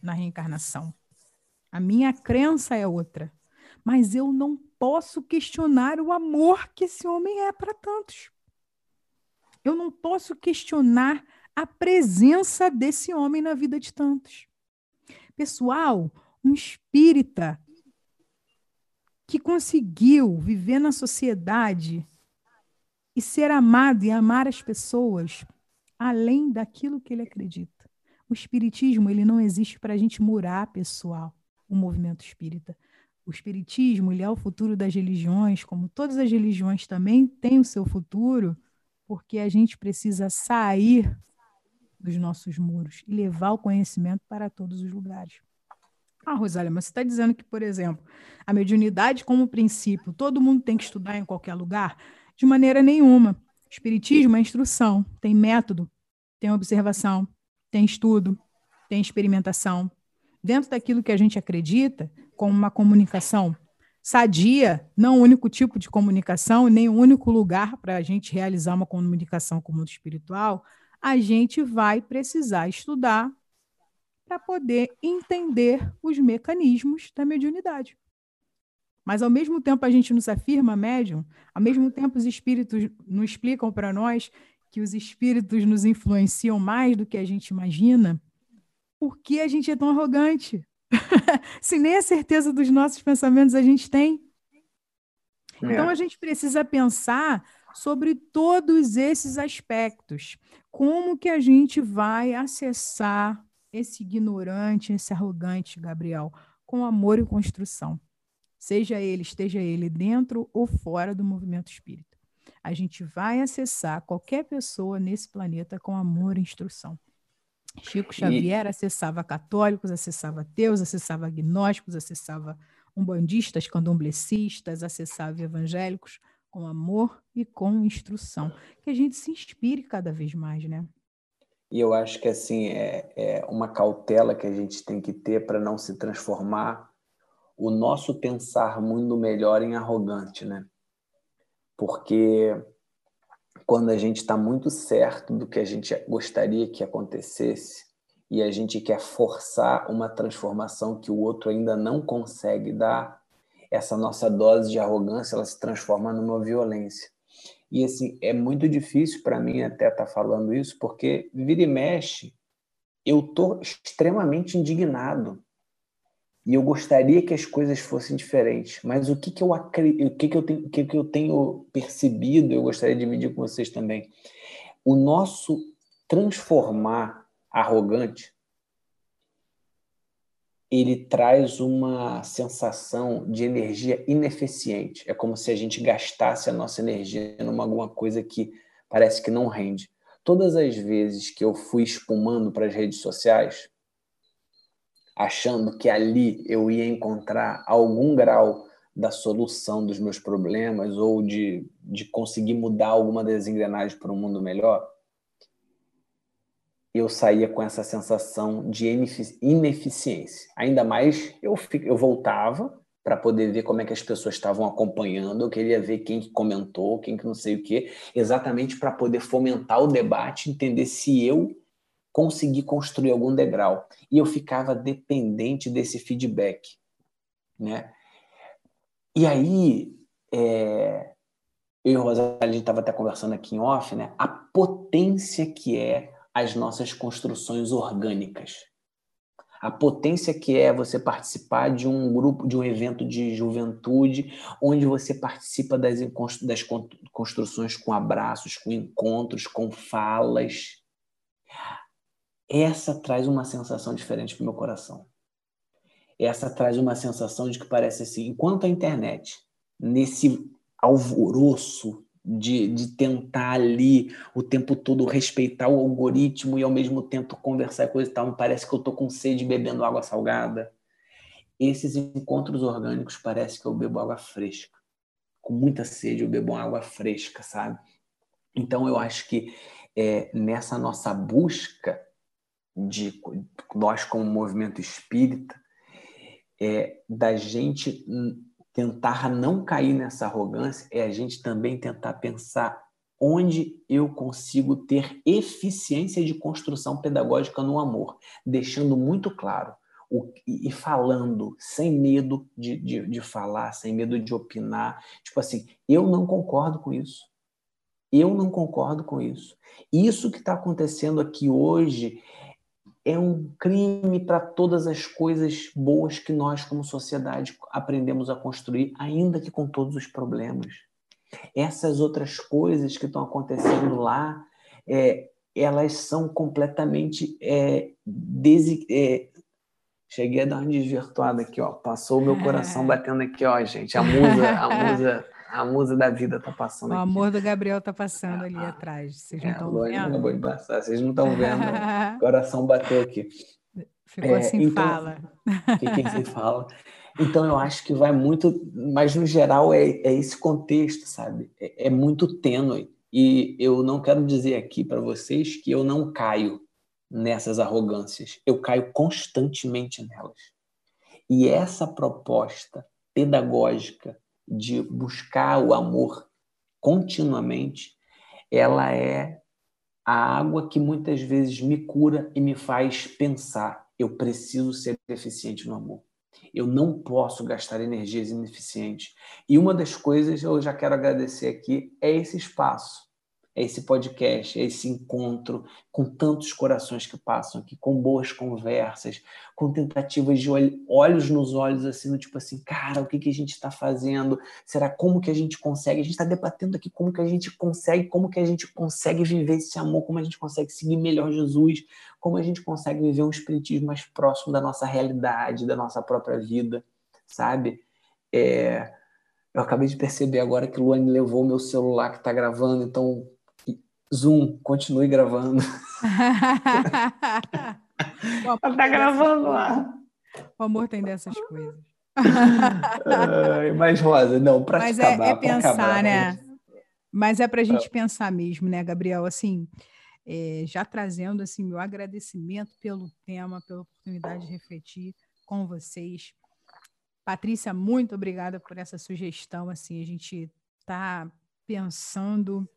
na reencarnação. A minha crença é outra. Mas eu não posso questionar o amor que esse homem é para tantos. Eu não posso questionar a presença desse homem na vida de tantos. Pessoal, um espírita que conseguiu viver na sociedade e ser amado e amar as pessoas além daquilo que ele acredita. O espiritismo ele não existe para a gente murar pessoal, o movimento espírita. O espiritismo ele é o futuro das religiões, como todas as religiões também têm o seu futuro, porque a gente precisa sair dos nossos muros e levar o conhecimento para todos os lugares. Ah, Rosália, mas você está dizendo que, por exemplo, a mediunidade como princípio, todo mundo tem que estudar em qualquer lugar? De maneira nenhuma. Espiritismo é instrução, tem método, tem observação, tem estudo, tem experimentação. Dentro daquilo que a gente acredita, como uma comunicação sadia, não o único tipo de comunicação, nem o único lugar para a gente realizar uma comunicação com o mundo espiritual, a gente vai precisar estudar para poder entender os mecanismos da mediunidade. Mas, ao mesmo tempo, a gente nos afirma médium, ao mesmo tempo, os espíritos nos explicam para nós que os espíritos nos influenciam mais do que a gente imagina. Por que a gente é tão arrogante? Se nem a certeza dos nossos pensamentos a gente tem. É. Então, a gente precisa pensar sobre todos esses aspectos. Como que a gente vai acessar esse ignorante, esse arrogante, Gabriel, com amor e construção? Seja ele, esteja ele dentro ou fora do movimento espírita. A gente vai acessar qualquer pessoa nesse planeta com amor e instrução. Chico Xavier e... acessava católicos, acessava ateus, acessava agnósticos, acessava umbandistas, candomblecistas, acessava evangélicos, com amor e com instrução. Que a gente se inspire cada vez mais, né? E eu acho que assim é, é uma cautela que a gente tem que ter para não se transformar o nosso pensar muito melhor em arrogante, né? Porque quando a gente está muito certo do que a gente gostaria que acontecesse e a gente quer forçar uma transformação que o outro ainda não consegue dar, essa nossa dose de arrogância ela se transforma numa violência. E assim, é muito difícil para mim até estar tá falando isso, porque vira e mexe, eu tô extremamente indignado. E eu gostaria que as coisas fossem diferentes, mas o que que eu o que que eu tenho, o que que eu tenho percebido, eu gostaria de dividir com vocês também. O nosso transformar arrogante ele traz uma sensação de energia ineficiente. É como se a gente gastasse a nossa energia numa alguma coisa que parece que não rende. Todas as vezes que eu fui espumando para as redes sociais, achando que ali eu ia encontrar algum grau da solução dos meus problemas ou de, de conseguir mudar alguma das engrenagens para um mundo melhor, eu saía com essa sensação de ineficiência. Ainda mais eu, eu voltava para poder ver como é que as pessoas estavam acompanhando, eu queria ver quem que comentou, quem que não sei o quê, exatamente para poder fomentar o debate, entender se eu consegui construir algum degrau. E eu ficava dependente desse feedback, né? E aí, é, eu e Rosália, a gente estava até conversando aqui em off, né? A potência que é as nossas construções orgânicas. A potência que é você participar de um grupo, de um evento de juventude, onde você participa das, das construções com abraços, com encontros, com falas. Essa traz uma sensação diferente para o meu coração. Essa traz uma sensação de que parece assim, enquanto a internet, nesse alvoroço de, de tentar ali o tempo todo respeitar o algoritmo e ao mesmo tempo conversar coisa e tal. Parece que eu tô com sede bebendo água salgada. Esses encontros orgânicos parece que eu bebo água fresca. Com muita sede eu bebo água fresca, sabe? Então eu acho que é, nessa nossa busca de nós como movimento espírita, é, da gente tentar não cair nessa arrogância é a gente também tentar pensar onde eu consigo ter eficiência de construção pedagógica no amor, deixando muito claro o, e falando sem medo de, de, de falar, sem medo de opinar. Tipo assim, eu não concordo com isso. Eu não concordo com isso. Isso que está acontecendo aqui hoje é um crime para todas as coisas boas que nós, como sociedade, aprendemos a construir, ainda que com todos os problemas. Essas outras coisas que estão acontecendo lá, é, elas são completamente é, é, Cheguei a dar uma desvirtuada aqui, ó. Passou o meu coração batendo aqui, ó, gente. A musa, a musa, a musa da vida tá passando o aqui. O amor do Gabriel tá passando ali ah, atrás. Vocês não estão é, vendo? Acabou de passar. Vocês não estão vendo. o coração bateu aqui. Ficou é, assim, então, fala. Fiquem sem fala. Então, eu acho que vai muito... Mas, no geral, é, é esse contexto, sabe? É, é muito tênue. E eu não quero dizer aqui para vocês que eu não caio nessas arrogâncias. Eu caio constantemente nelas. E essa proposta pedagógica de buscar o amor continuamente, ela é a água que muitas vezes me cura e me faz pensar: eu preciso ser eficiente no amor. Eu não posso gastar energias ineficientes. E uma das coisas eu já quero agradecer aqui é esse espaço é esse podcast, é esse encontro com tantos corações que passam aqui, com boas conversas, com tentativas de olhos nos olhos, assim, no tipo assim, cara, o que, que a gente está fazendo? Será como que a gente consegue? A gente está debatendo aqui como que a gente consegue, como que a gente consegue viver esse amor, como a gente consegue seguir melhor Jesus, como a gente consegue viver um espiritismo mais próximo da nossa realidade, da nossa própria vida, sabe? É... Eu acabei de perceber agora que o Luane levou meu celular que está gravando, então Zoom, continue gravando. Ela tá gravando lá. O amor tem dessas coisas. uh, mas, Rosa, não, para Mas acabar, é, é pensar, acabar, né? Mas é para a gente pensar mesmo, né, Gabriel? Assim, é, já trazendo assim meu agradecimento pelo tema, pela oportunidade de refletir com vocês. Patrícia, muito obrigada por essa sugestão. Assim, a gente está pensando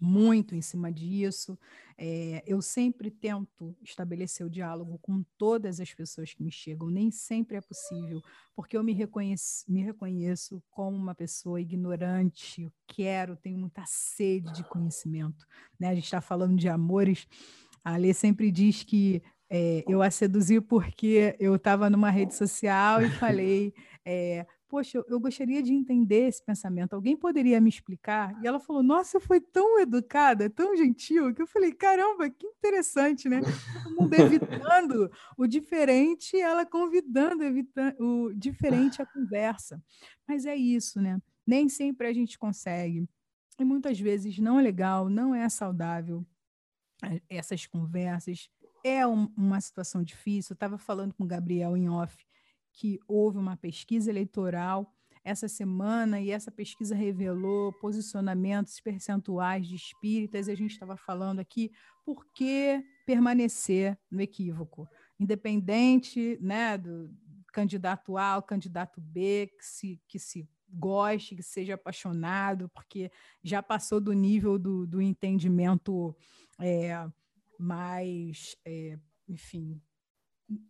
muito em cima disso. É, eu sempre tento estabelecer o diálogo com todas as pessoas que me chegam, nem sempre é possível, porque eu me reconheço, me reconheço como uma pessoa ignorante, eu quero, tenho muita sede de conhecimento. Né? A gente está falando de amores, a Alê sempre diz que é, eu a seduzi porque eu estava numa rede social e falei. É, poxa, eu, gostaria de entender esse pensamento, alguém poderia me explicar? E ela falou, nossa, foi tão educada, tão gentil, que eu falei, caramba, que interessante, né? Todo mundo evitando o diferente, ela convidando evitando o diferente à conversa. Mas é isso, né? Nem sempre a gente consegue. E muitas vezes não é legal, não é saudável essas conversas. É um, uma situação difícil. Eu estava falando com o Gabriel em off que houve uma pesquisa eleitoral essa semana e essa pesquisa revelou posicionamentos percentuais de espíritas e a gente estava falando aqui por que permanecer no equívoco, independente né, do candidato A ou candidato B, que se, que se goste, que seja apaixonado, porque já passou do nível do, do entendimento é, mais, é, enfim,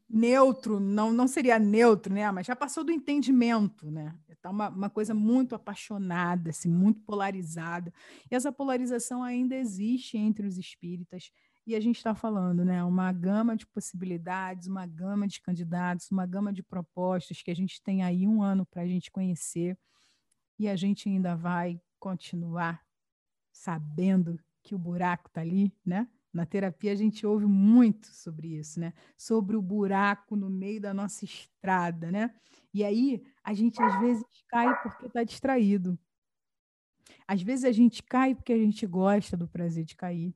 neutro, não, não seria neutro, né? Mas já passou do entendimento, né? Está uma, uma coisa muito apaixonada, assim, muito polarizada. E essa polarização ainda existe entre os espíritas. E a gente está falando, né? Uma gama de possibilidades, uma gama de candidatos, uma gama de propostas que a gente tem aí um ano para a gente conhecer. E a gente ainda vai continuar sabendo que o buraco está ali, né? Na terapia a gente ouve muito sobre isso, né? Sobre o buraco no meio da nossa estrada, né? E aí a gente às vezes cai porque está distraído. Às vezes a gente cai porque a gente gosta do prazer de cair,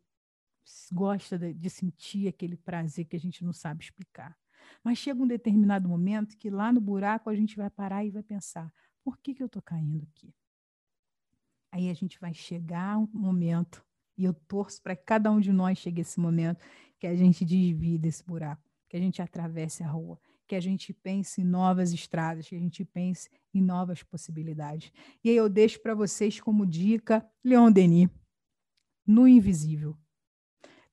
gosta de, de sentir aquele prazer que a gente não sabe explicar. Mas chega um determinado momento que lá no buraco a gente vai parar e vai pensar: por que, que eu estou caindo aqui? Aí a gente vai chegar um momento e eu torço para que cada um de nós chegue esse momento que a gente desvie desse buraco, que a gente atravesse a rua, que a gente pense em novas estradas, que a gente pense em novas possibilidades. E aí eu deixo para vocês como dica Leon Denis, No Invisível.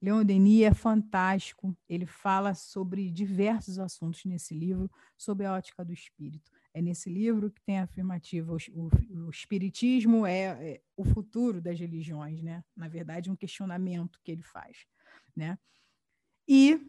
Leon Denis é fantástico, ele fala sobre diversos assuntos nesse livro, sobre a ótica do espírito. É nesse livro que tem a afirmativa: o, o, o espiritismo é, é, o futuro das religiões, né? Na verdade, um questionamento que ele faz, né? E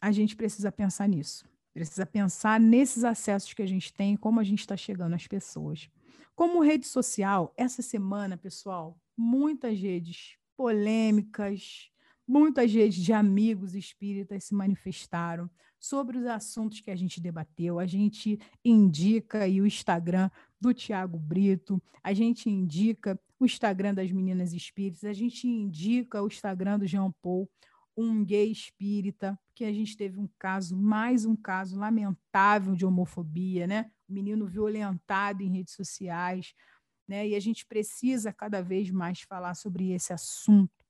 a gente precisa pensar nisso. Precisa pensar nesses acessos que a gente tem, como a gente está chegando às pessoas. Como rede social, essa semana, pessoal, muitas redes polêmicas, muitas redes de amigos espíritas se manifestaram sobre os assuntos que a gente debateu. A gente indica aí o Instagram do Tiago Brito, a gente indica o Instagram das meninas espíritas, a gente indica o Instagram do Jean Paul, um gay espírita, que a gente teve um caso, mais um caso lamentável de homofobia, né? O menino violentado em redes sociais, né? E a gente precisa cada vez mais falar sobre esse assunto.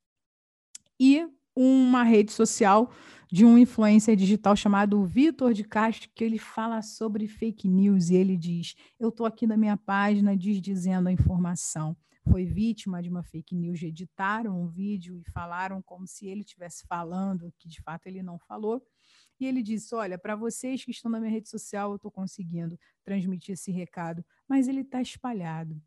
E uma rede social de um influencer digital chamado Vitor de Castro, que ele fala sobre fake news e ele diz: Eu estou aqui na minha página desdizendo a informação. Foi vítima de uma fake news, editaram um vídeo e falaram como se ele estivesse falando, que de fato ele não falou. E ele disse: Olha, para vocês que estão na minha rede social, eu estou conseguindo transmitir esse recado, mas ele está espalhado.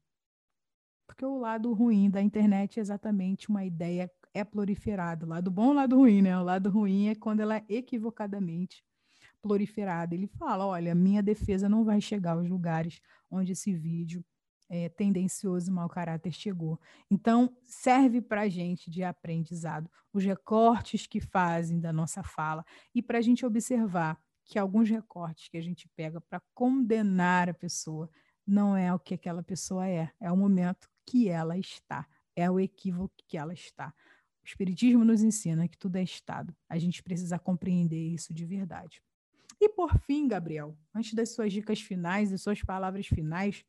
Porque o lado ruim da internet é exatamente uma ideia é proliferada. Lado bom lado ruim, né? O lado ruim é quando ela é equivocadamente proliferada. Ele fala: olha, minha defesa não vai chegar aos lugares onde esse vídeo é, tendencioso e mau caráter chegou. Então, serve para a gente de aprendizado os recortes que fazem da nossa fala e para a gente observar que alguns recortes que a gente pega para condenar a pessoa não é o que aquela pessoa é, é o momento que ela está, é o equívoco que ela está. O Espiritismo nos ensina que tudo é estado. A gente precisa compreender isso de verdade. E por fim, Gabriel, antes das suas dicas finais e suas palavras finais,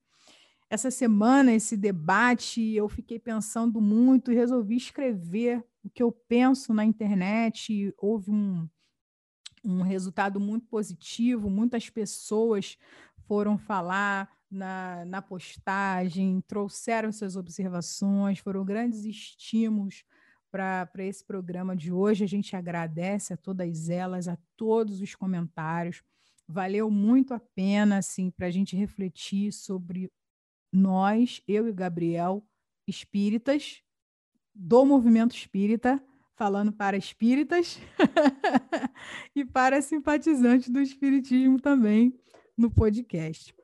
essa semana, esse debate, eu fiquei pensando muito e resolvi escrever o que eu penso na internet. Houve um, um resultado muito positivo, muitas pessoas foram falar na, na postagem, trouxeram suas observações, foram grandes estímulos para esse programa de hoje. A gente agradece a todas elas, a todos os comentários. Valeu muito a pena assim, para a gente refletir sobre nós, eu e Gabriel, espíritas, do movimento espírita, falando para espíritas e para simpatizantes do espiritismo também no podcast.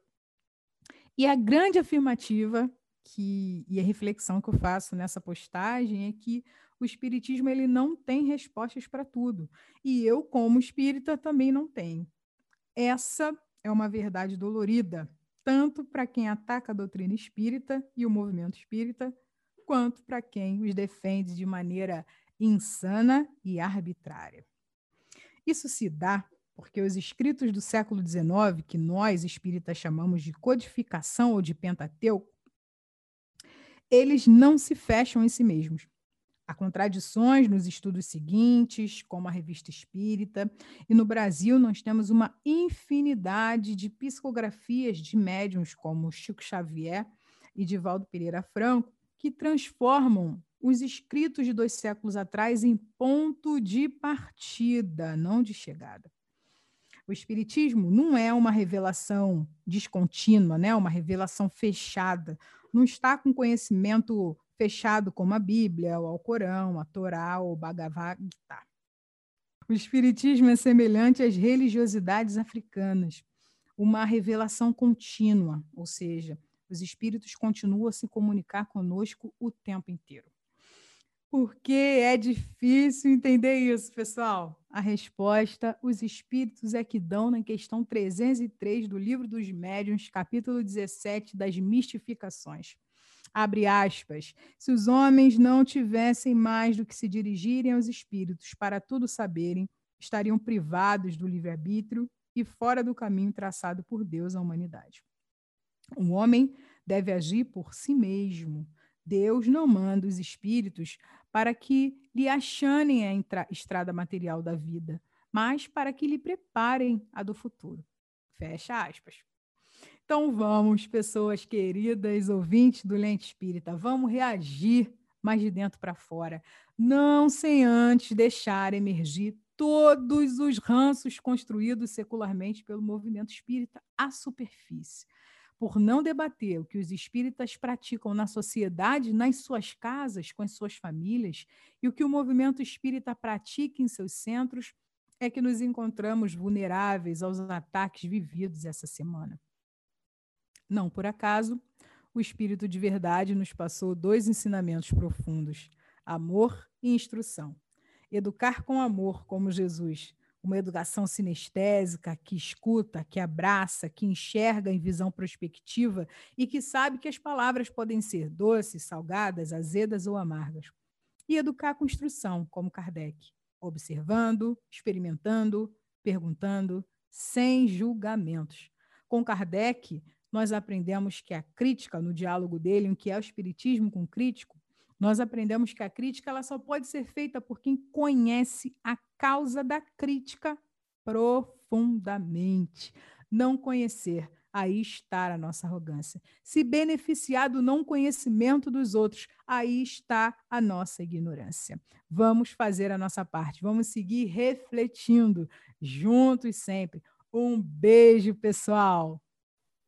E a grande afirmativa que, e a reflexão que eu faço nessa postagem é que o espiritismo ele não tem respostas para tudo. E eu, como espírita, também não tenho. Essa é uma verdade dolorida, tanto para quem ataca a doutrina espírita e o movimento espírita, quanto para quem os defende de maneira insana e arbitrária. Isso se dá porque os escritos do século XIX, que nós espíritas chamamos de codificação ou de Pentateuco, eles não se fecham em si mesmos. Há contradições nos estudos seguintes, como a Revista Espírita, e no Brasil nós temos uma infinidade de psicografias de médiums como Chico Xavier e Divaldo Pereira Franco, que transformam os escritos de dois séculos atrás em ponto de partida, não de chegada. O Espiritismo não é uma revelação descontínua, né? uma revelação fechada, não está com conhecimento fechado como a Bíblia, o Alcorão, a Torá ou o Bhagavad Gita. O Espiritismo é semelhante às religiosidades africanas, uma revelação contínua, ou seja, os espíritos continuam a se comunicar conosco o tempo inteiro. Por que é difícil entender isso, pessoal? A resposta os espíritos é que dão na questão 303 do Livro dos Médiuns, capítulo 17 das Mistificações abre aspas, se os homens não tivessem mais do que se dirigirem aos espíritos para tudo saberem, estariam privados do livre-arbítrio e fora do caminho traçado por Deus à humanidade. O homem deve agir por si mesmo. Deus não manda os espíritos para que lhe achanem a estrada material da vida, mas para que lhe preparem a do futuro. Fecha aspas. Então vamos, pessoas queridas, ouvintes do Lente Espírita, vamos reagir mais de dentro para fora, não sem antes deixar emergir todos os ranços construídos secularmente pelo movimento espírita à superfície. Por não debater o que os espíritas praticam na sociedade, nas suas casas, com as suas famílias, e o que o movimento espírita pratica em seus centros, é que nos encontramos vulneráveis aos ataques vividos essa semana. Não por acaso, o Espírito de Verdade nos passou dois ensinamentos profundos: amor e instrução. Educar com amor, como Jesus, uma educação sinestésica que escuta, que abraça, que enxerga em visão prospectiva e que sabe que as palavras podem ser doces, salgadas, azedas ou amargas. E educar com instrução, como Kardec, observando, experimentando, perguntando, sem julgamentos. Com Kardec, nós aprendemos que a crítica, no diálogo dele, o que é o espiritismo com crítico, nós aprendemos que a crítica ela só pode ser feita por quem conhece a causa da crítica profundamente. Não conhecer, aí está a nossa arrogância. Se beneficiar do não conhecimento dos outros, aí está a nossa ignorância. Vamos fazer a nossa parte, vamos seguir refletindo juntos sempre. Um beijo, pessoal!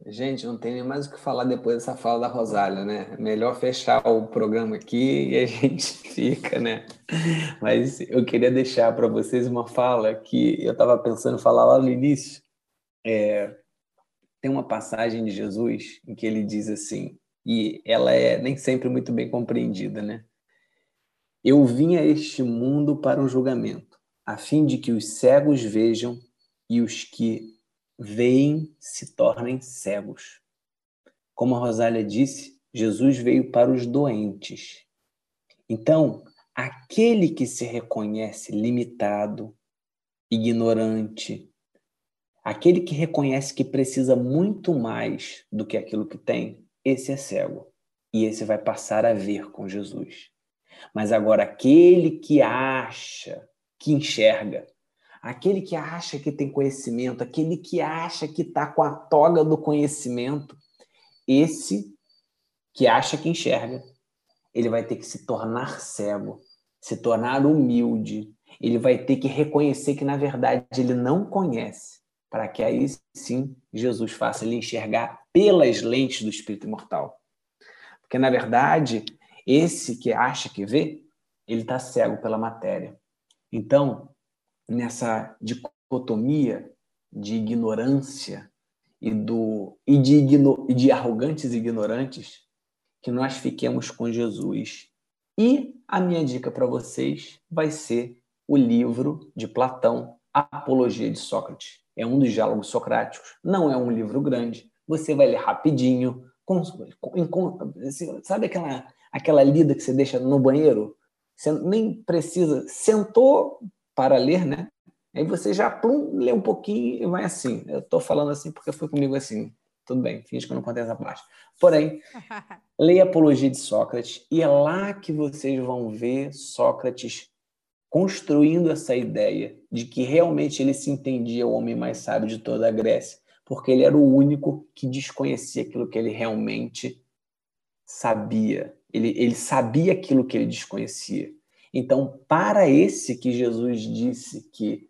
Gente, não tem nem mais o que falar depois dessa fala da Rosália, né? Melhor fechar o programa aqui e a gente fica, né? Mas eu queria deixar para vocês uma fala que eu estava pensando falar lá no início. É, tem uma passagem de Jesus em que ele diz assim, e ela é nem sempre muito bem compreendida, né? Eu vim a este mundo para um julgamento, a fim de que os cegos vejam e os que veem se tornem cegos. Como a Rosália disse, Jesus veio para os doentes. Então, aquele que se reconhece limitado, ignorante, aquele que reconhece que precisa muito mais do que aquilo que tem, esse é cego. E esse vai passar a ver com Jesus. Mas agora, aquele que acha, que enxerga, aquele que acha que tem conhecimento, aquele que acha que está com a toga do conhecimento, esse que acha que enxerga, ele vai ter que se tornar cego, se tornar humilde, ele vai ter que reconhecer que, na verdade, ele não conhece, para que aí sim Jesus faça ele enxergar pelas lentes do espírito imortal. Porque, na verdade, esse que acha que vê, ele está cego pela matéria. Então, nessa dicotomia de ignorância e, do, e, de, igno, de arrogantes e ignorantes, que nós fiquemos com Jesus. E a minha dica para vocês vai ser o livro de Platão, Apologia de Sócrates. É um dos diálogos socráticos, não é um livro grande, você vai ler rapidinho. Com, com, sabe aquela, aquela lida que você deixa no banheiro? Você nem precisa. Sentou, para ler, né? Aí você já plum, lê um pouquinho e vai assim. Eu estou falando assim porque foi comigo assim. Tudo bem, finge que eu não contei essa parte. Porém, leia a Apologia de Sócrates e é lá que vocês vão ver Sócrates construindo essa ideia de que realmente ele se entendia o homem mais sábio de toda a Grécia, porque ele era o único que desconhecia aquilo que ele realmente sabia. Ele, ele sabia aquilo que ele desconhecia. Então, para esse que Jesus disse que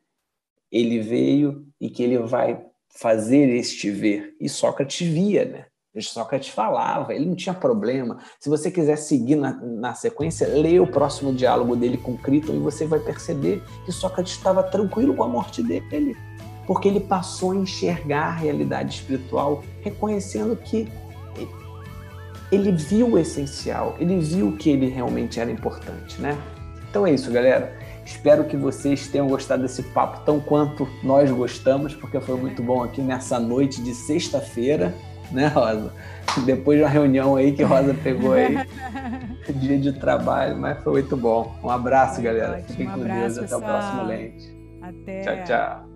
ele veio e que ele vai fazer este ver, e Sócrates via, né? Sócrates falava, ele não tinha problema. Se você quiser seguir na, na sequência, leia o próximo diálogo dele com Criton e você vai perceber que Sócrates estava tranquilo com a morte dele, porque ele passou a enxergar a realidade espiritual, reconhecendo que ele viu o essencial, ele viu que ele realmente era importante, né? Então é isso, galera. Espero que vocês tenham gostado desse papo tão quanto nós gostamos, porque foi muito bom aqui nessa noite de sexta-feira, né, Rosa? Depois de uma reunião aí que Rosa pegou aí, dia de trabalho, mas foi muito bom. Um abraço, galera. Fiquem um com abraço, Deus. Até pessoal. o próximo lente. Até. Tchau, tchau.